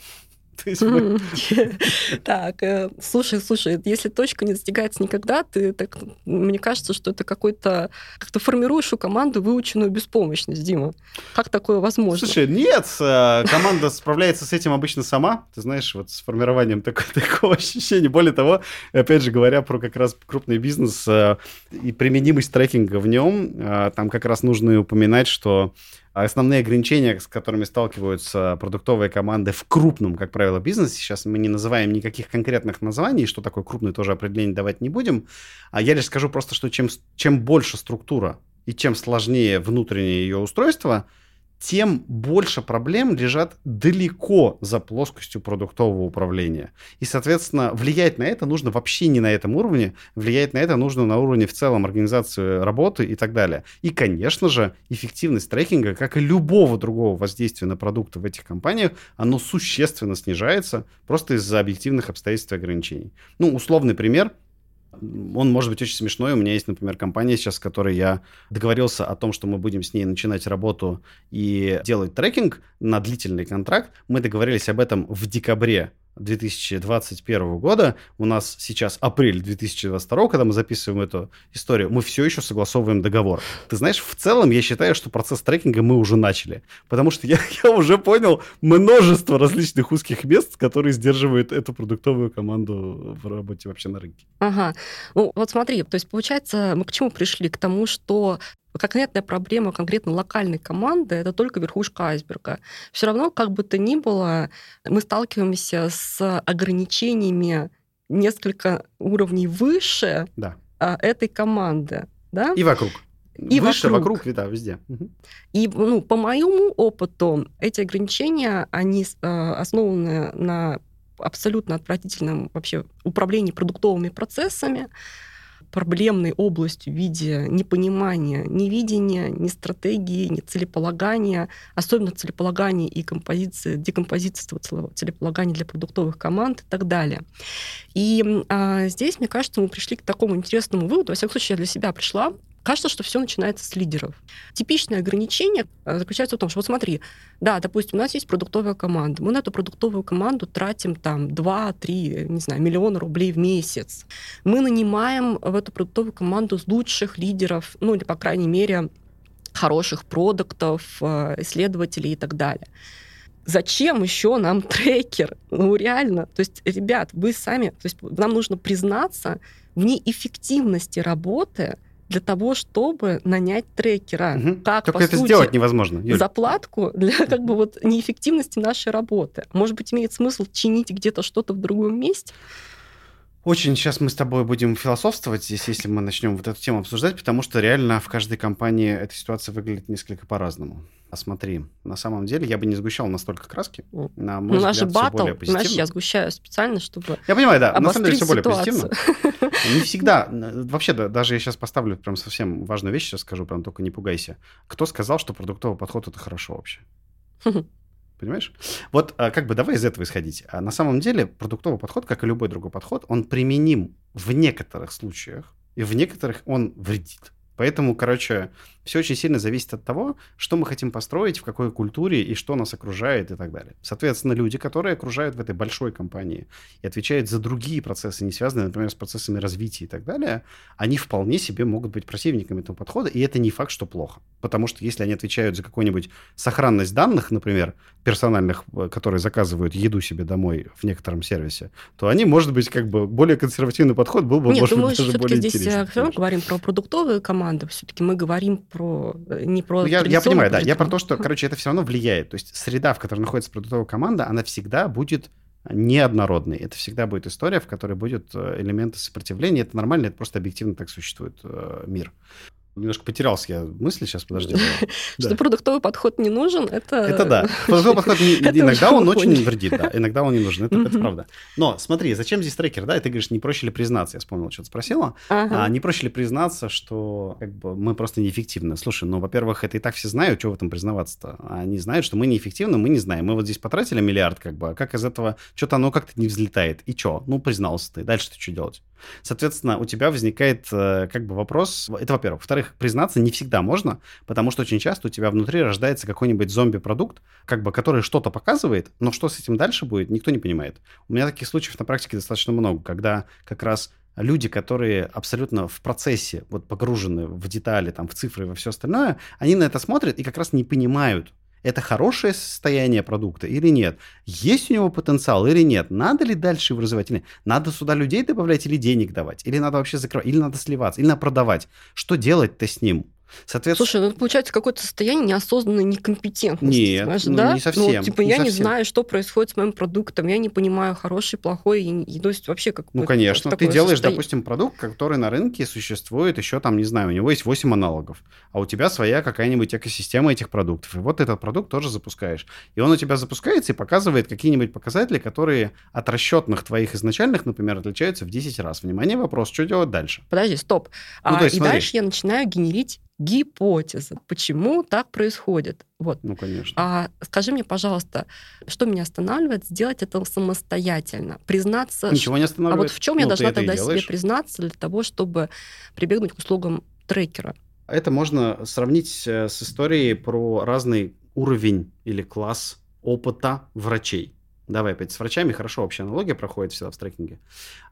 Так, э, слушай, слушай, если точка не достигается никогда, ты так, мне кажется, что это какой-то, как то формируешь у команды выученную беспомощность, Дима. Как такое возможно? Слушай, нет, э, команда справляется с этим обычно сама, ты знаешь, вот с формированием такого ощущения. Более того, опять же, говоря про как раз крупный бизнес э, и применимость трекинга в нем, там как раз нужно и упоминать, что основные ограничения, с которыми сталкиваются продуктовые команды в крупном, как правило, бизнесе, сейчас мы не называем никаких конкретных названий, что такое крупный, тоже определение давать не будем, а я лишь скажу просто, что чем, чем больше структура и чем сложнее внутреннее ее устройство – тем больше проблем лежат далеко за плоскостью продуктового управления. И, соответственно, влиять на это нужно вообще не на этом уровне, влиять на это нужно на уровне в целом организации работы и так далее. И, конечно же, эффективность трекинга, как и любого другого воздействия на продукты в этих компаниях, оно существенно снижается просто из-за объективных обстоятельств и ограничений. Ну, условный пример – он может быть очень смешной. У меня есть, например, компания сейчас, с которой я договорился о том, что мы будем с ней начинать работу и делать трекинг на длительный контракт. Мы договорились об этом в декабре 2021 года, у нас сейчас апрель 2022, когда мы записываем эту историю, мы все еще согласовываем договор. Ты знаешь, в целом я считаю, что процесс трекинга мы уже начали, потому что я, я уже понял множество различных узких мест, которые сдерживают эту продуктовую команду в работе вообще на рынке. Ага. Ну вот смотри, то есть получается, мы к чему пришли? К тому, что конкретная проблема конкретно локальной команды это только верхушка айсберга. Все равно, как бы то ни было, мы сталкиваемся с ограничениями несколько уровней выше да. А, этой команды. Да? И вокруг. И Выше, вокруг, вокруг да, везде. И ну, по моему опыту эти ограничения, они э, основаны на абсолютно отвратительном вообще управлении продуктовыми процессами, проблемной областью в виде непонимания, ни видения, ни стратегии, ни целеполагания, особенно целеполагания и композиции, декомпозиции целеполагания для продуктовых команд и так далее. И а, здесь, мне кажется, мы пришли к такому интересному выводу, во всяком случае, я для себя пришла, Кажется, что все начинается с лидеров. Типичное ограничение э, заключается в том, что вот смотри, да, допустим, у нас есть продуктовая команда, мы на эту продуктовую команду тратим там 2-3, не знаю, миллиона рублей в месяц. Мы нанимаем в эту продуктовую команду лучших лидеров, ну или, по крайней мере, хороших продуктов, э, исследователей и так далее. зачем еще нам трекер? Ну, реально. То есть, ребят, вы сами, то есть нам нужно признаться в неэффективности работы для того, чтобы нанять трекера. Угу. Как, Только по это сути, сделать невозможно. Юль. заплатку для как бы вот неэффективности нашей работы. Может быть, имеет смысл чинить где-то что-то в другом месте? Очень сейчас мы с тобой будем философствовать здесь, если мы начнем вот эту тему обсуждать, потому что реально в каждой компании эта ситуация выглядит несколько по-разному. А смотри, на самом деле я бы не сгущал настолько краски. На мой Ну, взгляд, батл, более знаешь, позитивно. я сгущаю специально, чтобы Я понимаю, да, на самом деле все более ситуацию. позитивно. Не всегда. Вообще, да, даже я сейчас поставлю прям совсем важную вещь, сейчас скажу, прям только не пугайся. Кто сказал, что продуктовый подход это хорошо вообще? Понимаешь? Вот а, как бы давай из этого исходить. А на самом деле продуктовый подход, как и любой другой подход, он применим в некоторых случаях, и в некоторых он вредит. Поэтому, короче, все очень сильно зависит от того, что мы хотим построить, в какой культуре и что нас окружает и так далее. Соответственно, люди, которые окружают в этой большой компании и отвечают за другие процессы, не связанные, например, с процессами развития и так далее, они вполне себе могут быть противниками этого подхода, и это не факт, что плохо. Потому что если они отвечают за какую-нибудь сохранность данных, например, персональных, э, которые заказывают еду себе домой в некотором сервисе, то они, может быть, как бы более консервативный подход был бы, Нет, может быть, даже все-таки более здесь э, всё равно конечно. говорим про продуктовые команды, все-таки мы говорим про э, не про Ну, я, я понимаю, да. Я про то, что, короче, это все равно влияет. То есть среда, в которой находится продуктовая команда, она всегда будет неоднородной. Это всегда будет история, в которой будут э, элементы сопротивления. Это нормально, это просто объективно так существует э, мир. Немножко потерялся я мысли сейчас, подожди. Что продуктовый подход не нужен, это... Это да. Продуктовый подход иногда он очень вредит, да. Иногда он не нужен, это, правда. Но смотри, зачем здесь трекер, да? И ты говоришь, не проще ли признаться? Я вспомнил, что-то спросила. Ага. А не проще ли признаться, что мы просто неэффективны? Слушай, ну, во-первых, это и так все знают, что в этом признаваться-то. Они знают, что мы неэффективны, мы не знаем. Мы вот здесь потратили миллиард, как бы, а как из этого что-то оно как-то не взлетает? И что? Ну, признался ты. Дальше ты что делать? Соответственно, у тебя возникает э, как бы вопрос, это во-первых. Во-вторых, признаться не всегда можно, потому что очень часто у тебя внутри рождается какой-нибудь зомби-продукт, как бы, который что-то показывает, но что с этим дальше будет, никто не понимает. У меня таких случаев на практике достаточно много, когда как раз люди, которые абсолютно в процессе, вот погружены в детали, там, в цифры и во все остальное, они на это смотрят и как раз не понимают, это хорошее состояние продукта или нет? Есть у него потенциал или нет? Надо ли дальше его развивать или нет? Надо сюда людей добавлять или денег давать? Или надо вообще закрывать? Или надо сливаться? Или надо продавать? Что делать-то с ним? Соответственно, Слушай, ну это получается какое-то состояние неосознанной некомпетентности. Нет, знаешь, ну, да? не совсем, Ну, типа, не я не совсем. знаю, что происходит с моим продуктом, я не понимаю, хороший, плохой, и, и, то есть вообще как Ну, конечно. Ты делаешь, состояние. допустим, продукт, который на рынке существует еще там, не знаю, у него есть 8 аналогов, а у тебя своя какая-нибудь экосистема этих продуктов. И вот этот продукт тоже запускаешь. И он у тебя запускается и показывает какие-нибудь показатели, которые от расчетных твоих изначальных, например, отличаются в 10 раз. Внимание, вопрос, что делать дальше? Подожди, стоп. Ну, А, есть и смотри. дальше я начинаю генерить гипотезы, почему так происходит. Вот. Ну, конечно. А скажи мне, пожалуйста, что меня останавливает сделать это самостоятельно? Признаться... Ничего не А останавливает. вот в чем я Ну, ты должна тогда себе признаться для того, чтобы прибегнуть к услугам трекера? Это можно сравнить э, с историей про разный уровень или класс опыта врачей. Давай опять с врачами, хорошо вообще аналогия проходит всегда в трекинге.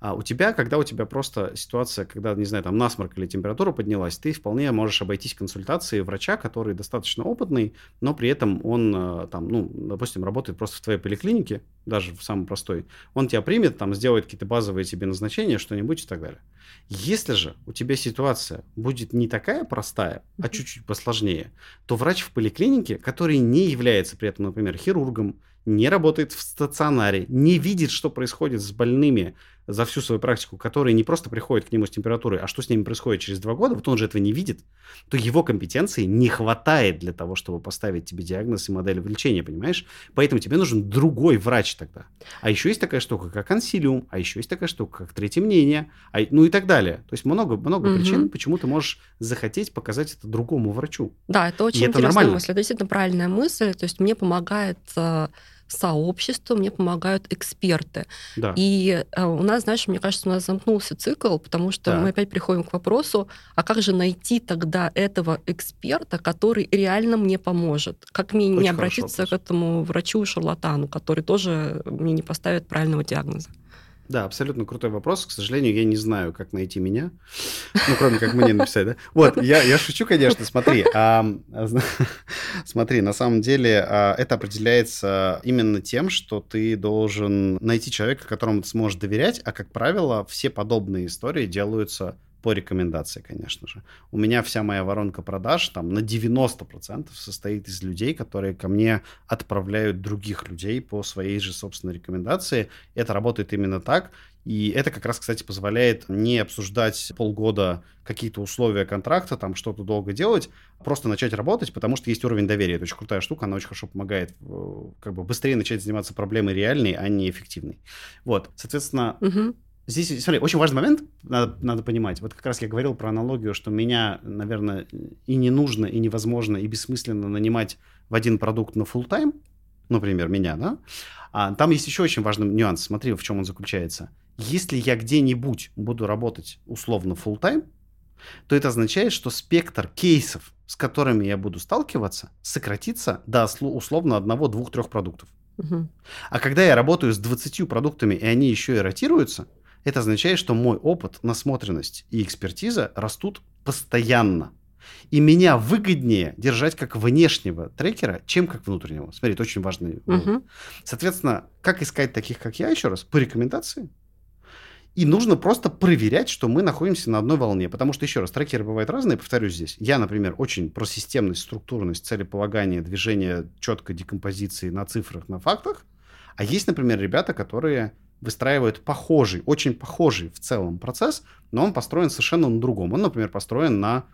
А у тебя, когда у тебя просто ситуация, когда, не знаю, там насморк или температура поднялась, ты вполне можешь обойтись консультацией врача, который достаточно опытный, но при этом он э, там, ну, допустим, работает просто в твоей поликлинике, даже в самой простой. Он тебя примет, там, сделает какие-то базовые тебе назначения, что-нибудь и так далее. Если же у тебя ситуация будет не такая простая, а чуть-чуть посложнее, то врач в поликлинике, который не является при этом, например, хирургом, не работает в стационаре, не видит, что происходит с больными за всю свою практику, которые не просто приходят к нему с температурой, а что с ними происходит через два года, вот он же этого не видит, то его компетенции не хватает для того, чтобы поставить тебе диагноз и модель лечения, понимаешь? Поэтому тебе нужен другой врач тогда. А еще есть такая штука, как консилиум, а еще есть такая штука, как третье мнение, а, ну и так далее. То есть много, много Мгм. причин, почему ты можешь захотеть показать это другому врачу. Да, это очень это интересная нормально. мысль. Это действительно правильная мысль. То есть мне помогает сообщество, мне помогают эксперты. Да. И э, у нас, знаешь, мне кажется, у нас замкнулся цикл, потому что Так. мы опять приходим к вопросу, а как же найти тогда этого эксперта, который реально мне поможет? Как мне не Очень обратиться хороший к этому врачу-шарлатану, который тоже мне не поставит правильного диагноза? Да, абсолютно крутой вопрос. К сожалению, я не знаю, как найти меня. Ну, кроме как мне написать, да? Вот, я, я шучу, конечно, смотри. А, смотри, на самом деле а, это определяется именно тем, что ты должен найти человека, которому ты сможешь доверять, а, как правило, все подобные истории делаются по рекомендации, конечно же. У меня вся моя воронка продаж там на 90% состоит из людей, которые ко мне отправляют других людей по своей же собственной рекомендации. Это работает именно так. И это как раз, кстати, позволяет не обсуждать полгода какие-то условия контракта, там что-то долго делать, просто начать работать, потому что есть уровень доверия. Это очень крутая штука, она очень хорошо помогает э, как бы быстрее начать заниматься проблемой реальной, а не эффективной. Вот, соответственно, угу. Здесь, смотри, очень важный момент, надо, надо понимать. Вот как раз я говорил про аналогию, что меня, наверное, и не нужно, и невозможно, и бессмысленно нанимать в один продукт на full тайм например, меня, да? А там есть еще очень важный нюанс. Смотри, в чем он заключается. Если я где-нибудь буду работать условно full тайм то это означает, что спектр кейсов, с которыми я буду сталкиваться, сократится до условно одного, двух, трех продуктов. Угу. А когда я работаю с 20 продуктами, и они еще и ротируются, это означает, что мой опыт, насмотренность и экспертиза растут постоянно. И меня выгоднее держать как внешнего трекера, чем как внутреннего. Смотри, это очень важный угу. Соответственно, как искать таких, как я, еще раз, по рекомендации. И нужно просто проверять, что мы находимся на одной волне. Потому что, еще раз, трекеры бывают разные, повторюсь здесь. Я, например, очень про системность, структурность, целеполагание, движение четкой декомпозиции на цифрах, на фактах. А есть, например, ребята, которые выстраивают похожий, очень похожий в целом процесс, но он построен совершенно на другом. Он, например, построен на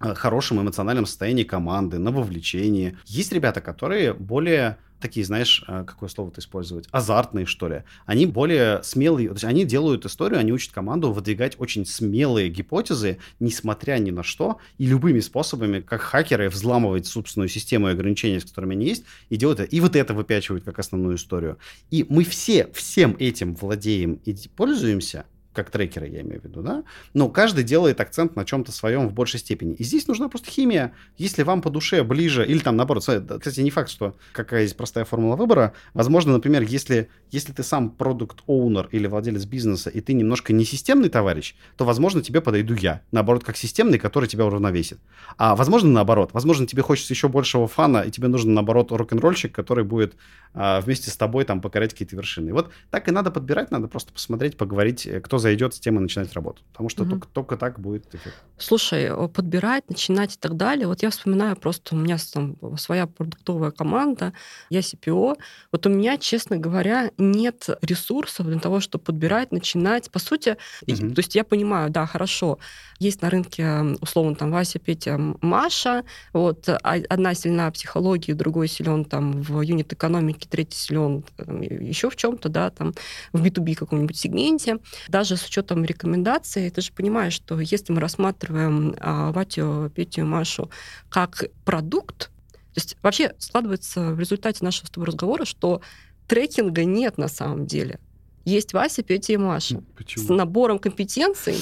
э, хорошем эмоциональном состоянии команды, на вовлечении. Есть ребята, которые более такие, знаешь, э, какое слово-то использовать, азартные, что ли. Они более смелые, то есть они делают историю, они учат команду выдвигать очень смелые гипотезы, несмотря ни на что, и любыми способами, как хакеры, взламывать собственную систему и ограничения, с которыми они есть, и делают это. И вот это выпячивают как основную историю. И мы все всем этим владеем и пользуемся, как трекеры, я имею в виду, да, но каждый делает акцент на чем-то своем в большей степени. И здесь нужна просто химия. Если вам по душе ближе, или там наоборот, кстати, не факт, что какая есть простая формула выбора. Возможно, например, если, если ты сам продукт-оунер или владелец бизнеса, и ты немножко не системный товарищ, то, возможно, тебе подойду я. Наоборот, как системный, который тебя уравновесит. А возможно, наоборот. Возможно, тебе хочется еще большего фана, и тебе нужен, наоборот, рок-н-ролльщик, который будет а, вместе с тобой там покорять какие-то вершины. Вот так и надо подбирать, надо просто посмотреть, поговорить, э, кто зайдет с тем и начинать работу. Потому что угу. только, только так будет эффект. Слушай, подбирать, начинать и так далее. Вот я вспоминаю просто, у меня там своя продуктовая команда, я CPO. Вот у меня, честно говоря, нет ресурсов для того, чтобы подбирать, начинать. По сути, угу. то есть я понимаю, да, хорошо, есть на рынке, условно, там Вася, Петя, Маша, вот, а, одна сильна в психологии, другой силен там в юнит-экономике, третий силен еще в чем-то, да, там в B2B каком-нибудь сегменте. Даже с учетом рекомендаций, ты же понимаешь, что если мы рассматриваем а, Ватю, Петю, Машу как продукт, то есть вообще складывается в результате нашего с тобой разговора, что трекинга нет на самом деле. Есть Вася, Петя и Маша Почему? с набором компетенций,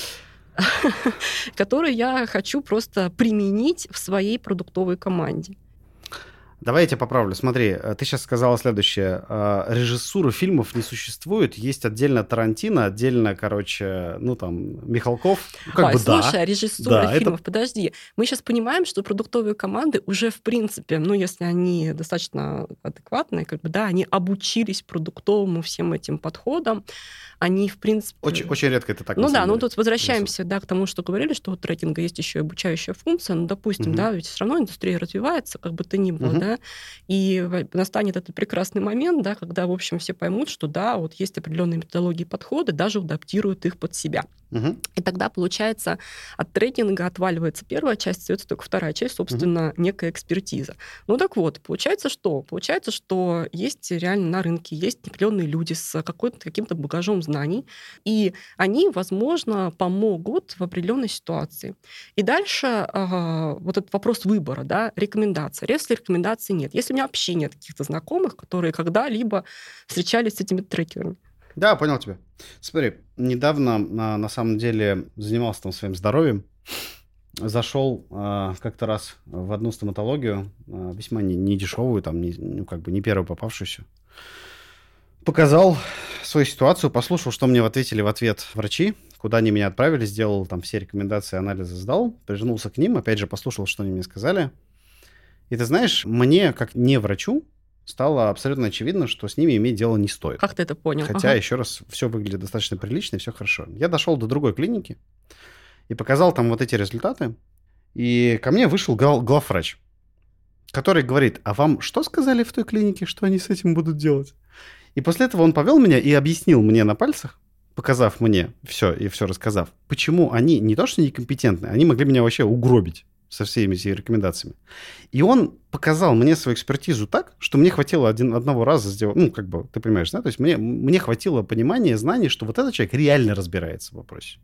который я хочу просто применить в своей продуктовой команде. Давай я тебя поправлю. Смотри, э, ты сейчас сказала следующее. Э, режиссуры фильмов не существует. Есть отдельно Тарантино, отдельно, короче, ну там, Михалков. Ну, как Ой, бы слушай, да. а режиссура да, фильмов, это... подожди. Мы сейчас понимаем, что продуктовые команды уже, в принципе, ну, если они достаточно адекватные, как бы, да, они обучились продуктовому всем этим подходам, они, в принципе... Очень, очень редко это так. Ну да, ну тут возвращаемся, да, к тому, что говорили, что у трекинга есть еще и обучающая функция, ну, допустим, угу. да, ведь все равно индустрия развивается, как бы то ни было, угу. да, и настанет этот прекрасный момент, да, когда, в общем, все поймут, что да, вот есть определенные методологии подходы, даже адаптируют их под себя. Угу. И тогда, получается, от трекинга отваливается первая часть, остается только вторая часть, собственно, угу. некая экспертиза. Ну так вот, получается что? Получается, что есть реально на рынке, есть определенные люди с какой-то, каким-то багажом знаний, и они, возможно, помогут в определенной ситуации. И дальше э, вот этот вопрос выбора, да, рекомендация. Если рекомендаций нет, если у меня вообще нет каких-то знакомых, которые когда-либо встречались с этими трекерами, да, понял тебя. Смотри, недавно на, на самом деле занимался там своим здоровьем. Зашел э, как-то раз в одну стоматологию, э, весьма не, не там, не, ну, как бы не первую попавшуюся. Показал свою ситуацию, послушал, что мне ответили в ответ врачи, куда они меня отправили, сделал там все рекомендации, анализы сдал, вернулся к ним, опять же послушал, что они мне сказали. И ты знаешь, мне, как не врачу, стало абсолютно очевидно, что с ними иметь дело не стоит. Как ты это понял? Хотя, ага. еще раз, все выглядит достаточно прилично, и все хорошо. Я дошел до другой клиники и показал там вот эти результаты. И ко мне вышел глав, главврач, который говорит, а вам что сказали в той клинике, что они с этим будут делать? И после этого он повел меня и объяснил мне на пальцах, показав мне все и все рассказав, почему они не то что некомпетентны, они могли меня вообще угробить со всеми этими рекомендациями. И он показал мне свою экспертизу так, что мне хватило один, одного раза сделать, ну, как бы, ты понимаешь, да? То есть мне, мне хватило понимания, знаний, что вот этот человек реально разбирается в вопросе.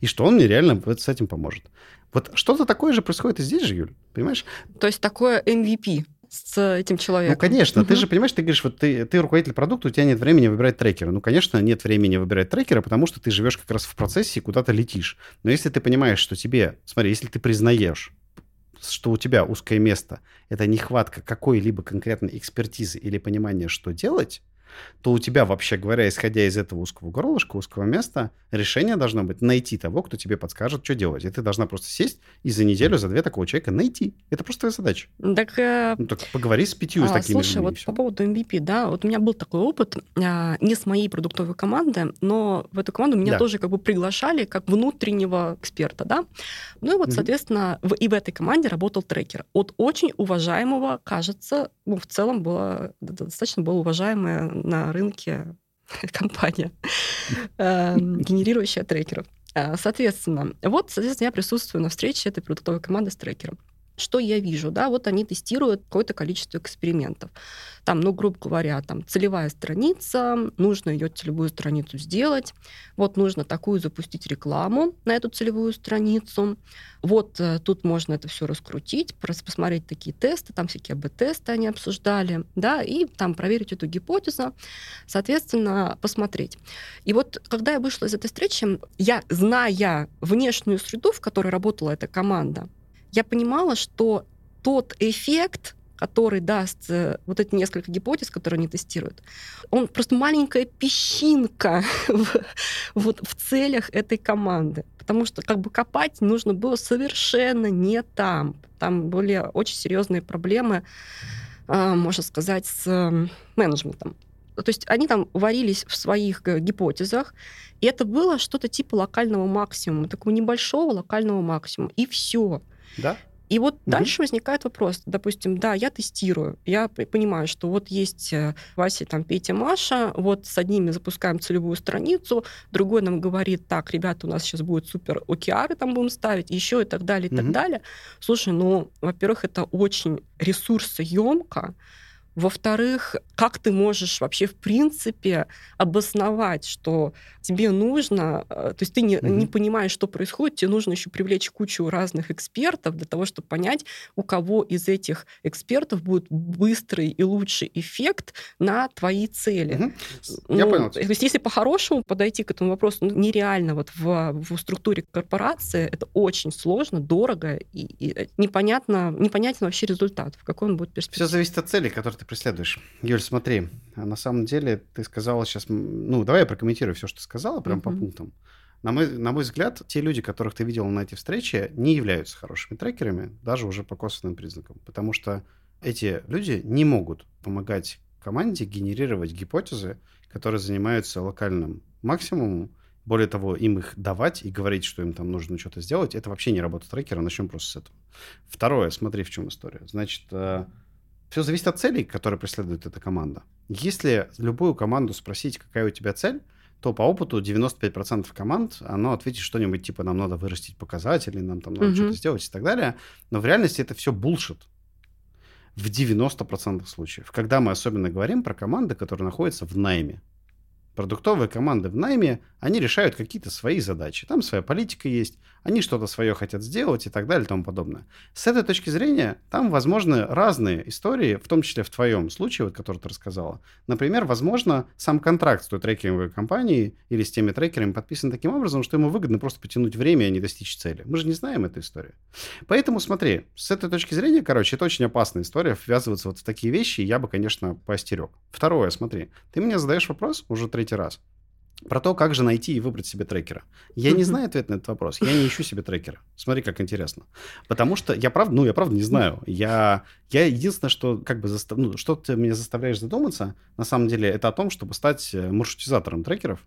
И что он мне реально с этим поможет. Вот что-то такое же происходит и здесь же, Юль, понимаешь? То есть такое MVP с этим человеком. Ну, конечно, угу. ты же понимаешь, ты говоришь, вот ты, ты руководитель продукта, у тебя нет времени выбирать трекера. Ну, конечно, нет времени выбирать трекера, потому что ты живешь как раз в процессе и куда-то летишь. Но если ты понимаешь, что тебе, смотри, если ты признаешь, что у тебя узкое место, это нехватка какой-либо конкретной экспертизы или понимания, что делать, то у тебя, вообще говоря, исходя из этого узкого горлышка, узкого места, решение должно быть найти того, кто тебе подскажет, что делать. И ты должна просто сесть и за неделю, за две такого человека найти. Это просто твоя задача. Так, э... ну, так поговори с пятью а, с такими Слушай, вот по поводу MVP, да, вот у меня был такой опыт, а, не с моей продуктовой команды, но в эту команду меня да. тоже как бы приглашали как внутреннего эксперта, да. Ну и вот, mm-hmm. соответственно, в, и в этой команде работал трекер от очень уважаемого, кажется, ну, в целом было достаточно было уважаемое на рынке компания, эм, генерирующая трекеров. Э, соответственно, вот, соответственно, я присутствую на встрече этой продуктовой команды с трекером что я вижу, да, вот они тестируют какое-то количество экспериментов. Там, ну, грубо говоря, там целевая страница, нужно ее целевую страницу сделать, вот нужно такую запустить рекламу на эту целевую страницу, вот э, тут можно это все раскрутить, посмотреть такие тесты, там всякие АБ-тесты они обсуждали, да, и там проверить эту гипотезу, соответственно, посмотреть. И вот когда я вышла из этой встречи, я, зная внешнюю среду, в которой работала эта команда, я понимала, что тот эффект, который даст э, вот эти несколько гипотез, которые они тестируют, он просто маленькая песчинка в, вот в целях этой команды. Потому что как бы копать нужно было совершенно не там. Там были очень серьезные проблемы, а, можно сказать, с менеджментом. То есть они там варились в своих э, гипотезах, и это было что-то типа локального максимума, такого небольшого локального максимума, и все. Да. И вот угу. дальше возникает вопрос, допустим, да, я тестирую, я понимаю, что вот есть э, Вася, там, Петя, Маша, вот с одними запускаем целевую страницу, другой нам говорит, так, ребята, у нас сейчас будет супер океары там будем ставить, еще и так далее, и угу. так далее. Слушай, ну, во-первых, это очень ресурсоемко, во-вторых, как ты можешь вообще в принципе обосновать, что тебе нужно, э, то есть ты не, mm-hmm. не понимаешь, что происходит, тебе нужно еще привлечь кучу разных экспертов для того, чтобы понять, у кого из этих экспертов будет быстрый и лучший эффект на твои цели. Mm-hmm. Ну, Я понял. То есть если по-хорошему подойти к этому вопросу, ну, нереально вот в, в структуре корпорации это очень сложно, дорого и, и непонятно, непонятен вообще результат, в какой он будет перспективе. Все зависит от цели, которые ты преследуешь. Юль, смотри, а на самом деле ты сказала сейчас... Ну, давай я прокомментирую все, что ты сказала, прям mm-hmm. по пунктам. На мой, на мой взгляд, те люди, которых ты видел на эти встречи, не являются хорошими трекерами, даже уже по косвенным признакам. Потому что эти люди не могут помогать команде генерировать гипотезы, которые занимаются локальным максимумом. Более того, им их давать и говорить, что им там нужно что-то сделать, это вообще не работа трекера. Начнем просто с этого. Второе, смотри, в чем история. Значит, э, все зависит от целей, которые преследует эта команда. Если любую команду спросить, какая у тебя цель, то по опыту 95% команд, оно ответит что-нибудь типа «нам надо вырастить показатели, нам там надо mm-hmm. что-то сделать» и так далее. Но в реальности это все булшит в 90% случаев. Когда мы особенно говорим про команды, которые находятся в найме. Продуктовые команды в найме, они решают какие-то свои задачи. Там своя политика есть, они что-то свое хотят сделать и так далее и тому подобное. С этой точки зрения, там возможны разные истории, в том числе в твоем случае, вот, который ты рассказала. Например, возможно, сам контракт с той трекинговой компанией или с теми трекерами подписан таким образом, что ему выгодно просто потянуть время, а не достичь цели. Мы же не знаем эту историю. Поэтому смотри, с этой точки зрения, короче, это очень опасная история, ввязываться вот в такие вещи, я бы, конечно, поостерег. Второе, смотри, ты мне задаешь вопрос уже третий раз. Про то, как же найти и выбрать себе трекера. Я не знаю ответ на этот вопрос. Я не ищу себе трекера. Смотри, как интересно. Потому что я правда, ну, я правда не знаю. Я, я единственное, что как бы застав... ну, что ты меня заставляешь задуматься, на самом деле, это о том, чтобы стать э, маршрутизатором трекеров.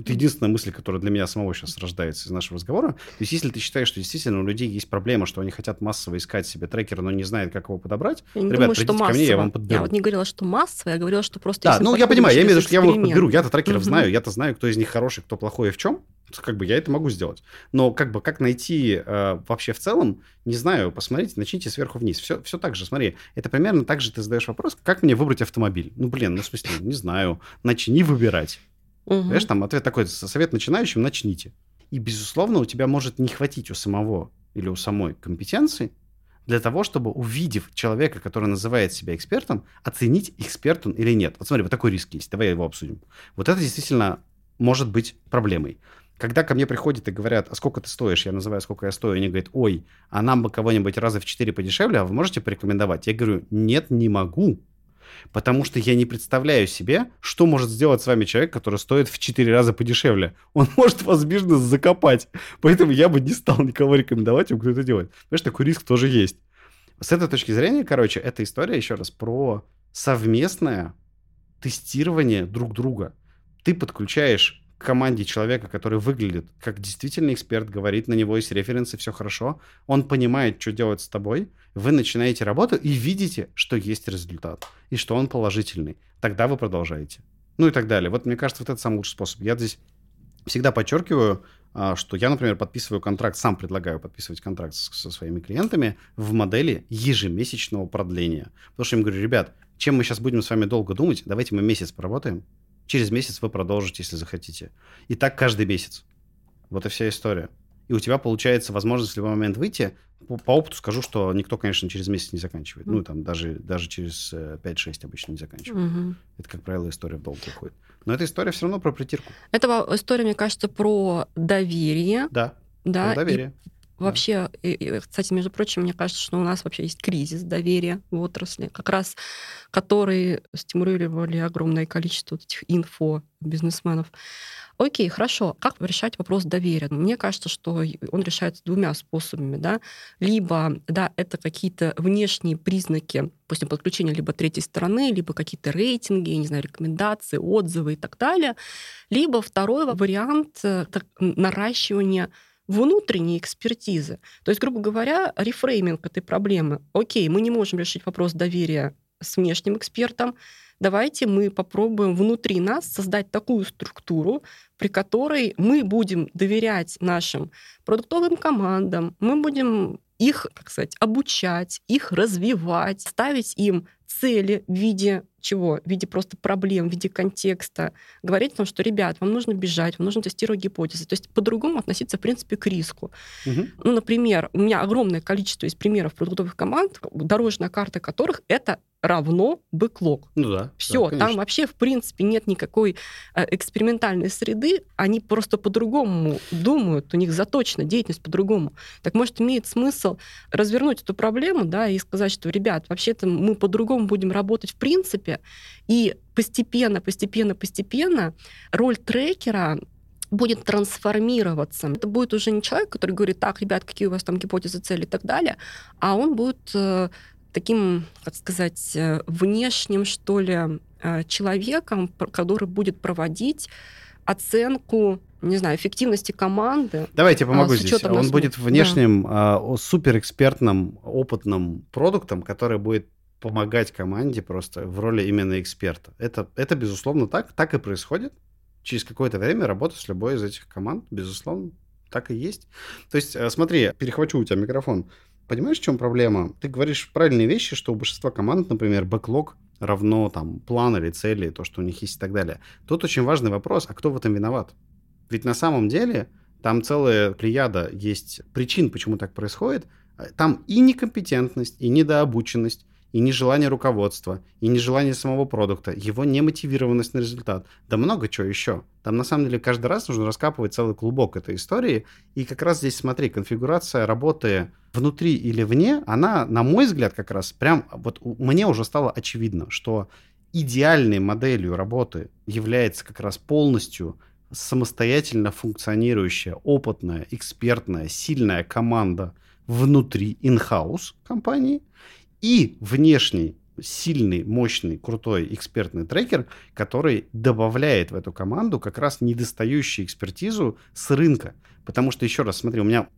Это единственная мысль, которая для меня самого сейчас рождается из нашего разговора. То есть, если ты считаешь, что действительно у людей есть проблема, что они хотят массово искать себе трекера, но не знают, как его подобрать, Я не ребят, думаю, что ко массово. мне, я вам подберу. Я вот не говорила, что массово, я говорила, что просто... Да, ну я понимаю, я имею в виду, что я эксперимент. подберу, я-то трекеров Мгм. знаю, я-то знаю, кто из них хороший, кто плохой и в чем. Как бы я это могу сделать. Но как бы как найти э, вообще в целом, не знаю, посмотрите, начните сверху вниз. Все, все так же, смотри, это примерно так же ты задаешь вопрос, как мне выбрать автомобиль? Ну, блин, ну, в смысле, не знаю, начни выбирать. Мгм. Понимаешь, там ответ такой, совет начинающим, начните. И, безусловно, у тебя может не хватить у самого или у самой компетенции для того, чтобы, увидев человека, который называет себя экспертом, оценить, эксперт он или нет. Вот смотри, вот такой риск есть, давай его обсудим. Вот это действительно может быть проблемой. Когда ко мне приходят и говорят, а сколько ты стоишь, я называю, сколько я стою, они говорят, ой, а нам бы кого-нибудь раза в 4 подешевле, а вы можете порекомендовать? Я говорю, нет, не могу, потому что я не представляю себе, что может сделать с вами человек, который стоит в 4 раза подешевле. Он может вас бизнес закопать, поэтому я бы не стал никого рекомендовать, ему кто это делает. Понимаешь, такой риск тоже есть. С этой точки зрения, короче, эта история, еще раз, про совместное тестирование друг друга. Ты подключаешь команде человека, который выглядит как действительно эксперт, говорит, на него есть референсы, все хорошо, он понимает, что делать с тобой, вы начинаете работу и видите, что есть результат, и что он положительный. Тогда вы продолжаете. Ну и так далее. Вот мне кажется, вот это самый лучший способ. Я здесь всегда подчеркиваю, а, что я, например, подписываю контракт, сам предлагаю подписывать контракт со своими клиентами в модели ежемесячного продления. Потому что я им говорю, ребят, чем мы сейчас будем с вами долго думать, давайте мы месяц поработаем, через месяц вы продолжите, если захотите. И так каждый месяц. Вот и вся история. И у тебя получается возможность в любой момент выйти. По, по опыту скажу, что никто, конечно, через месяц не заканчивает. Ну, там, даже, даже через э, 5-6 обычно не заканчивает. Мгм. Это, как правило, история в долг уходит. Но эта история все равно про притирку. Это история, мне кажется, про доверие. Да, Да, про и доверие. Вообще, кстати, между прочим, мне кажется, что у нас вообще есть кризис доверия в отрасли, как раз который стимулировали огромное количество вот этих инфо-бизнесменов. Окей, хорошо. Как решать вопрос доверия? Мне кажется, что он решается двумя способами. Да? Либо да, это какие-то внешние признаки, после подключения либо третьей стороны, либо какие-то рейтинги, не знаю, рекомендации, отзывы и так далее. Либо второй вариант э, так, наращивания внутренней экспертизы. То есть, грубо говоря, рефрейминг этой проблемы. Окей, мы не можем решить вопрос доверия с внешним экспертом. Давайте мы попробуем внутри нас создать такую структуру, при которой мы будем доверять нашим продуктовым командам, мы будем их, как сказать, обучать, их развивать, ставить им цели в виде чего? В виде просто проблем, в виде контекста. Говорить о том, что, ребят, вам нужно бежать, вам нужно тестировать гипотезы. То есть по-другому относиться, в принципе, к риску. Мгм. Ну, например, у меня огромное количество из примеров продуктовых команд, дорожная карта которых это равно бэклог. Ну да. Все, да, там вообще, в принципе, нет никакой э, экспериментальной среды, они просто по-другому думают, у них заточена деятельность по-другому. Так может, имеет смысл развернуть эту проблему, да, и сказать, что, ребят, вообще-то мы по-другому будем работать в принципе, и постепенно, постепенно, постепенно роль трекера будет трансформироваться. Это будет уже не человек, который говорит, так, ребят, какие у вас там гипотезы, цели и так далее, а он будет э, таким, как сказать, э, внешним, что ли, э, человеком, который будет проводить оценку, не знаю, эффективности команды. Давайте я помогу А, с здесь. Он нас- будет да. внешним, а, о- суперэкспертным, опытным продуктом, который будет помогать команде просто в роли именно эксперта. Это, это безусловно так, так и происходит. Через какое-то время работа с любой из этих команд, безусловно, так и есть. То есть, э, смотри, перехвачу у тебя микрофон. Понимаешь, в чем проблема? Ты говоришь правильные вещи, что у большинства команд, например, бэклог равно там план или цели, то, что у них есть и так далее. Тут очень важный вопрос, а кто в этом виноват? Ведь на самом деле там целая плеяда есть причин, почему так происходит. Там и некомпетентность, и недообученность, и нежелание руководства, и нежелание самого продукта, его немотивированность на результат. Да много чего еще. Там на самом деле каждый раз нужно раскапывать целый клубок этой истории. И как раз здесь, смотри, конфигурация работы внутри или вне, она, на мой взгляд, как раз прям вот у- мне уже стало очевидно, что идеальной моделью работы является как раз полностью самостоятельно функционирующая, опытная, экспертная, сильная команда внутри in-house компании и внешний сильный, мощный, крутой экспертный трекер, который добавляет в эту команду как раз недостающую экспертизу с рынка. Потому что, еще раз, смотри, у меня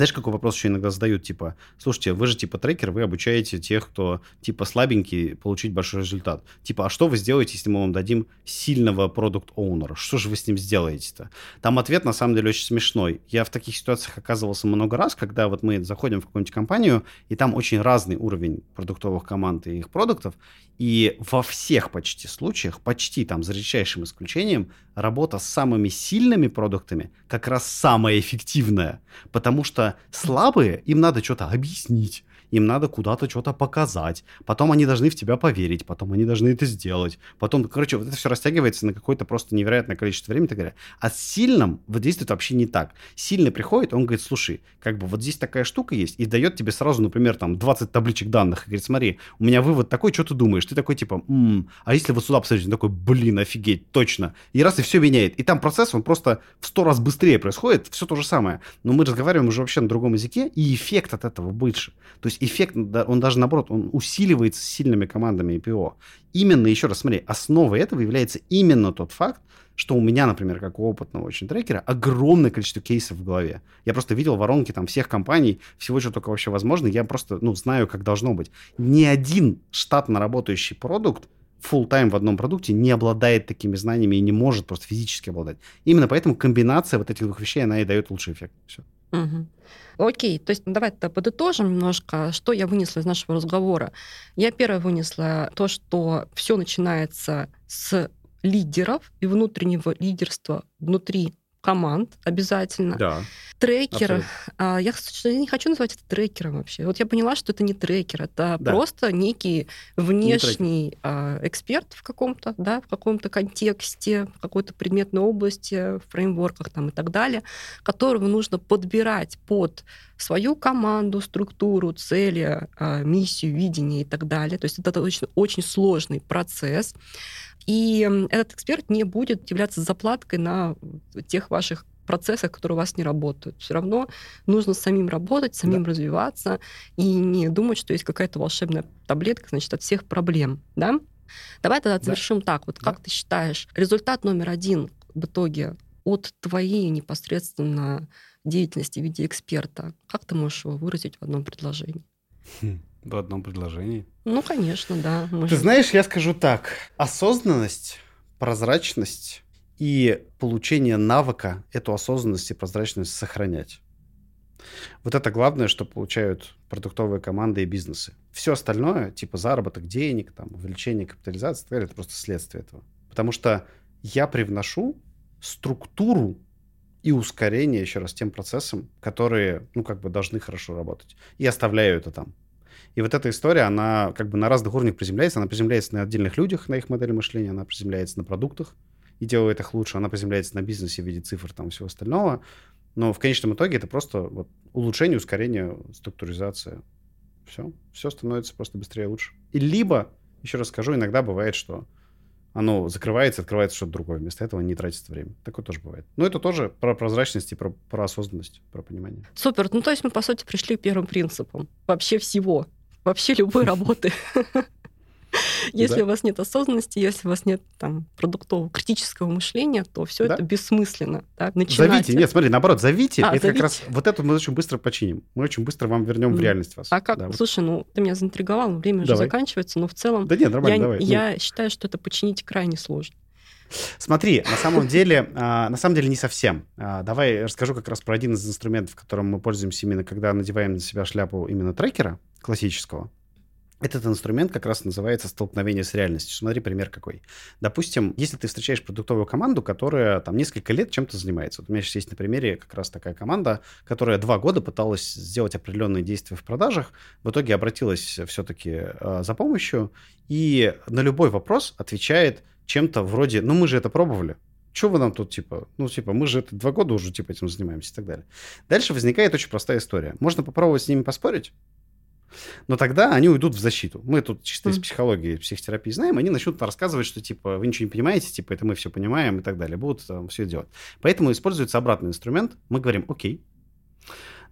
знаешь, какой вопрос еще иногда задают, типа, слушайте, вы же типа трекер, вы обучаете тех, кто типа слабенький, получить большой результат. Типа, а что вы сделаете, если мы вам дадим сильного продукт-оунера? Что же вы с ним сделаете-то? Там ответ на самом деле очень смешной. Я в таких ситуациях оказывался много раз, когда вот мы заходим в какую-нибудь компанию, и там очень разный уровень продуктовых команд и их продуктов, и во всех почти случаях, почти там за редчайшим исключением, работа с самыми сильными продуктами как раз самая эффективная, потому что слабые, им надо что-то объяснить, им надо куда-то что-то показать, потом они должны в тебя поверить, потом они должны это сделать, потом, короче, вот это все растягивается на какое-то просто невероятное количество времени и так далее. А с сильным вот действует вообще не так. Сильный приходит, он говорит, слушай, как бы вот здесь такая штука есть, и дает тебе сразу, например, там 20 табличек данных, и говорит, смотри, у меня вывод такой, что ты думаешь? Ты такой, типа, м-м, а если вот сюда посмотреть, такой, блин, офигеть, точно. И раз и все меняет. И там процесс, он просто в сто раз быстрее происходит, все то же самое. Но мы разговариваем уже вообще на другом языке, и эффект от этого больше. То есть эффект, он даже наоборот, он усиливается сильными командами IPO. Именно, еще раз смотри, основой этого является именно тот факт, что у меня, например, как у опытного очень трекера, огромное количество кейсов в голове. Я просто видел воронки там всех компаний, всего, что только вообще возможно. Я просто, ну, знаю, как должно быть. Ни один штатно работающий продукт full тайм в одном продукте не обладает такими знаниями и не может просто физически обладать. Именно поэтому комбинация вот этих двух вещей, она и дает лучший эффект. Все. Угу. Окей, то есть давай -то подытожим немножко, что я вынесла из нашего разговора. Я первое вынесла то, что все начинается с лидеров и внутреннего лидерства внутри команд обязательно. Да. Трекер. А, я, я не хочу называть это трекером вообще. Вот я поняла, что это не трекер, это да. просто некий внешний не а, эксперт в каком-то, да, в каком-то контексте, в какой-то предметной области, в фреймворках там и так далее, которого нужно подбирать под свою команду, структуру, цели, а, миссию, видение и так далее. То есть это очень, очень сложный процесс. И этот эксперт не будет являться заплаткой на тех ваших процессах, которые у вас не работают. Все равно нужно самим работать, самим да. развиваться и не думать, что есть какая-то волшебная таблетка, значит, от всех проблем, да? Давай тогда завершим да. так. Вот да. как ты считаешь, результат номер один в итоге от твоей непосредственно деятельности в виде эксперта, как ты можешь его выразить в одном предложении? Хм. В одном предложении? Ну, конечно, да. Может. Ты знаешь, я скажу так. Осознанность, прозрачность и получение навыка эту осознанность и прозрачность сохранять. Вот это главное, что получают продуктовые команды и бизнесы. Все остальное, типа заработок денег, там, увеличение капитализации, это просто следствие этого. Потому что я привношу структуру и ускорение еще раз тем процессам, которые, ну, как бы должны хорошо работать. И оставляю это там. И вот эта история, она как бы на разных уровнях приземляется. Она приземляется на отдельных людях, на их модели мышления, она приземляется на продуктах и делает их лучше. Она приземляется на бизнесе в виде цифр там всего остального. Но в конечном итоге это просто вот улучшение, ускорение, структуризация. Все. Все становится просто быстрее и лучше. И либо, еще раз скажу, иногда бывает, что оно закрывается, открывается что-то другое. Вместо этого не тратится время. Такое тоже бывает. Но это тоже про прозрачность и про, про осознанность, про понимание. Супер. Ну, то есть мы, по сути, пришли к первым принципам вообще всего вообще любой работы. Если у вас нет осознанности, если у вас нет там продуктового критического мышления, то все это бессмысленно. Зовите, нет, смотри, наоборот, зовите. А, это как раз вот это мы очень быстро починим. Мы очень быстро вам вернем в реальность вас. А как? Слушай, ну ты меня заинтриговал, время уже заканчивается, но в целом. Да нет, нормально, давай. Я считаю, что это починить крайне сложно. Смотри, на самом деле, а, на самом деле не совсем. А, давай расскажу как раз про один из инструментов, которым мы пользуемся именно, когда надеваем на себя шляпу именно трекера классического. Этот инструмент как раз называется столкновение с реальностью. Смотри, пример какой. Допустим, если ты встречаешь продуктовую команду, которая там несколько лет чем-то занимается. Вот у меня сейчас есть на примере как раз такая команда, которая два года пыталась сделать определенные действия в продажах, в итоге обратилась все-таки э, за помощью и на любой вопрос отвечает чем-то вроде, ну мы же это пробовали, что вы нам тут, типа, ну, типа, мы же это два года уже, типа, этим занимаемся и так далее. Дальше возникает очень простая история. Можно попробовать с ними поспорить, Но тогда они уйдут в защиту. Мы тут чисто из психологии, психотерапии знаем, они начнут рассказывать, что типа вы ничего не понимаете, типа это мы все понимаем и так далее. Будут там все делать. Поэтому используется обратный инструмент. Мы говорим, окей,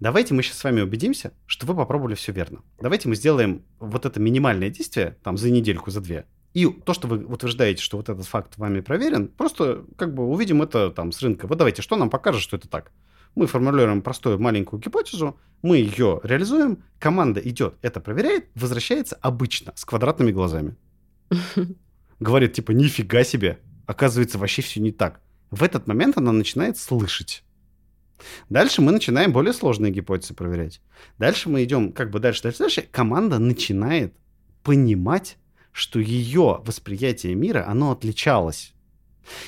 давайте мы сейчас с вами убедимся, что вы попробовали все верно. Давайте мы сделаем вот это минимальное действие, там, за недельку, за две. И то, что вы утверждаете, что вот этот факт вами проверен, просто как бы увидим это там с рынка. Вот давайте, что нам покажет, что это так? Мы формулируем простую маленькую гипотезу, мы ее реализуем, команда идет, это проверяет, возвращается обычно с квадратными глазами. Говорит, типа, нифига себе, оказывается, вообще все не так. В этот момент она начинает слышать. Дальше мы начинаем более сложные гипотезы проверять. Дальше мы идем как бы дальше, дальше, дальше. Команда начинает понимать, что ее восприятие мира, оно отличалось.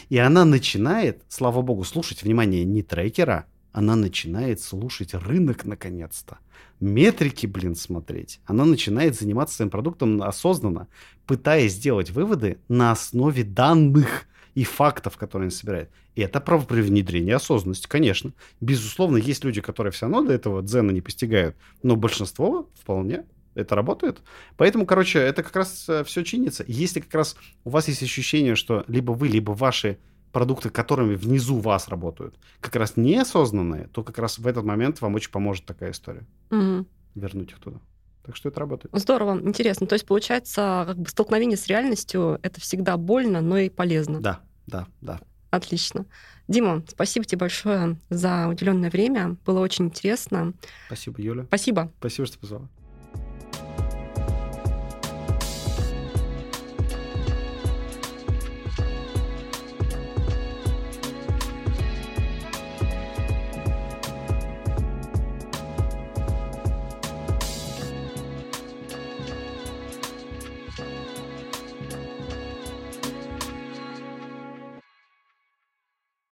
И она начинает, слава богу, слушать, внимание, не трекера, она начинает слушать рынок наконец-то. Метрики, блин, смотреть. Она начинает заниматься своим продуктом осознанно, пытаясь сделать выводы на основе данных и фактов, которые она собирает. И это про внедрение осознанности, конечно. Безусловно, есть люди, которые все равно до этого дзена не постигают, но большинство вполне это работает. Поэтому, короче, это как раз э, все чинится. Если как раз у вас есть ощущение, что либо вы, либо ваши продукты, которыми внизу вас работают, как раз неосознанные, то как раз в этот момент вам очень поможет такая история. Угу. Вернуть их туда. Так что это работает. Здорово, интересно. То есть, получается, как бы столкновение с реальностью это всегда больно, но и полезно. Да, да, да. Отлично. Дима, спасибо тебе большое за уделенное время. Было очень интересно. Спасибо, Юля. Спасибо. Спасибо, что позвала.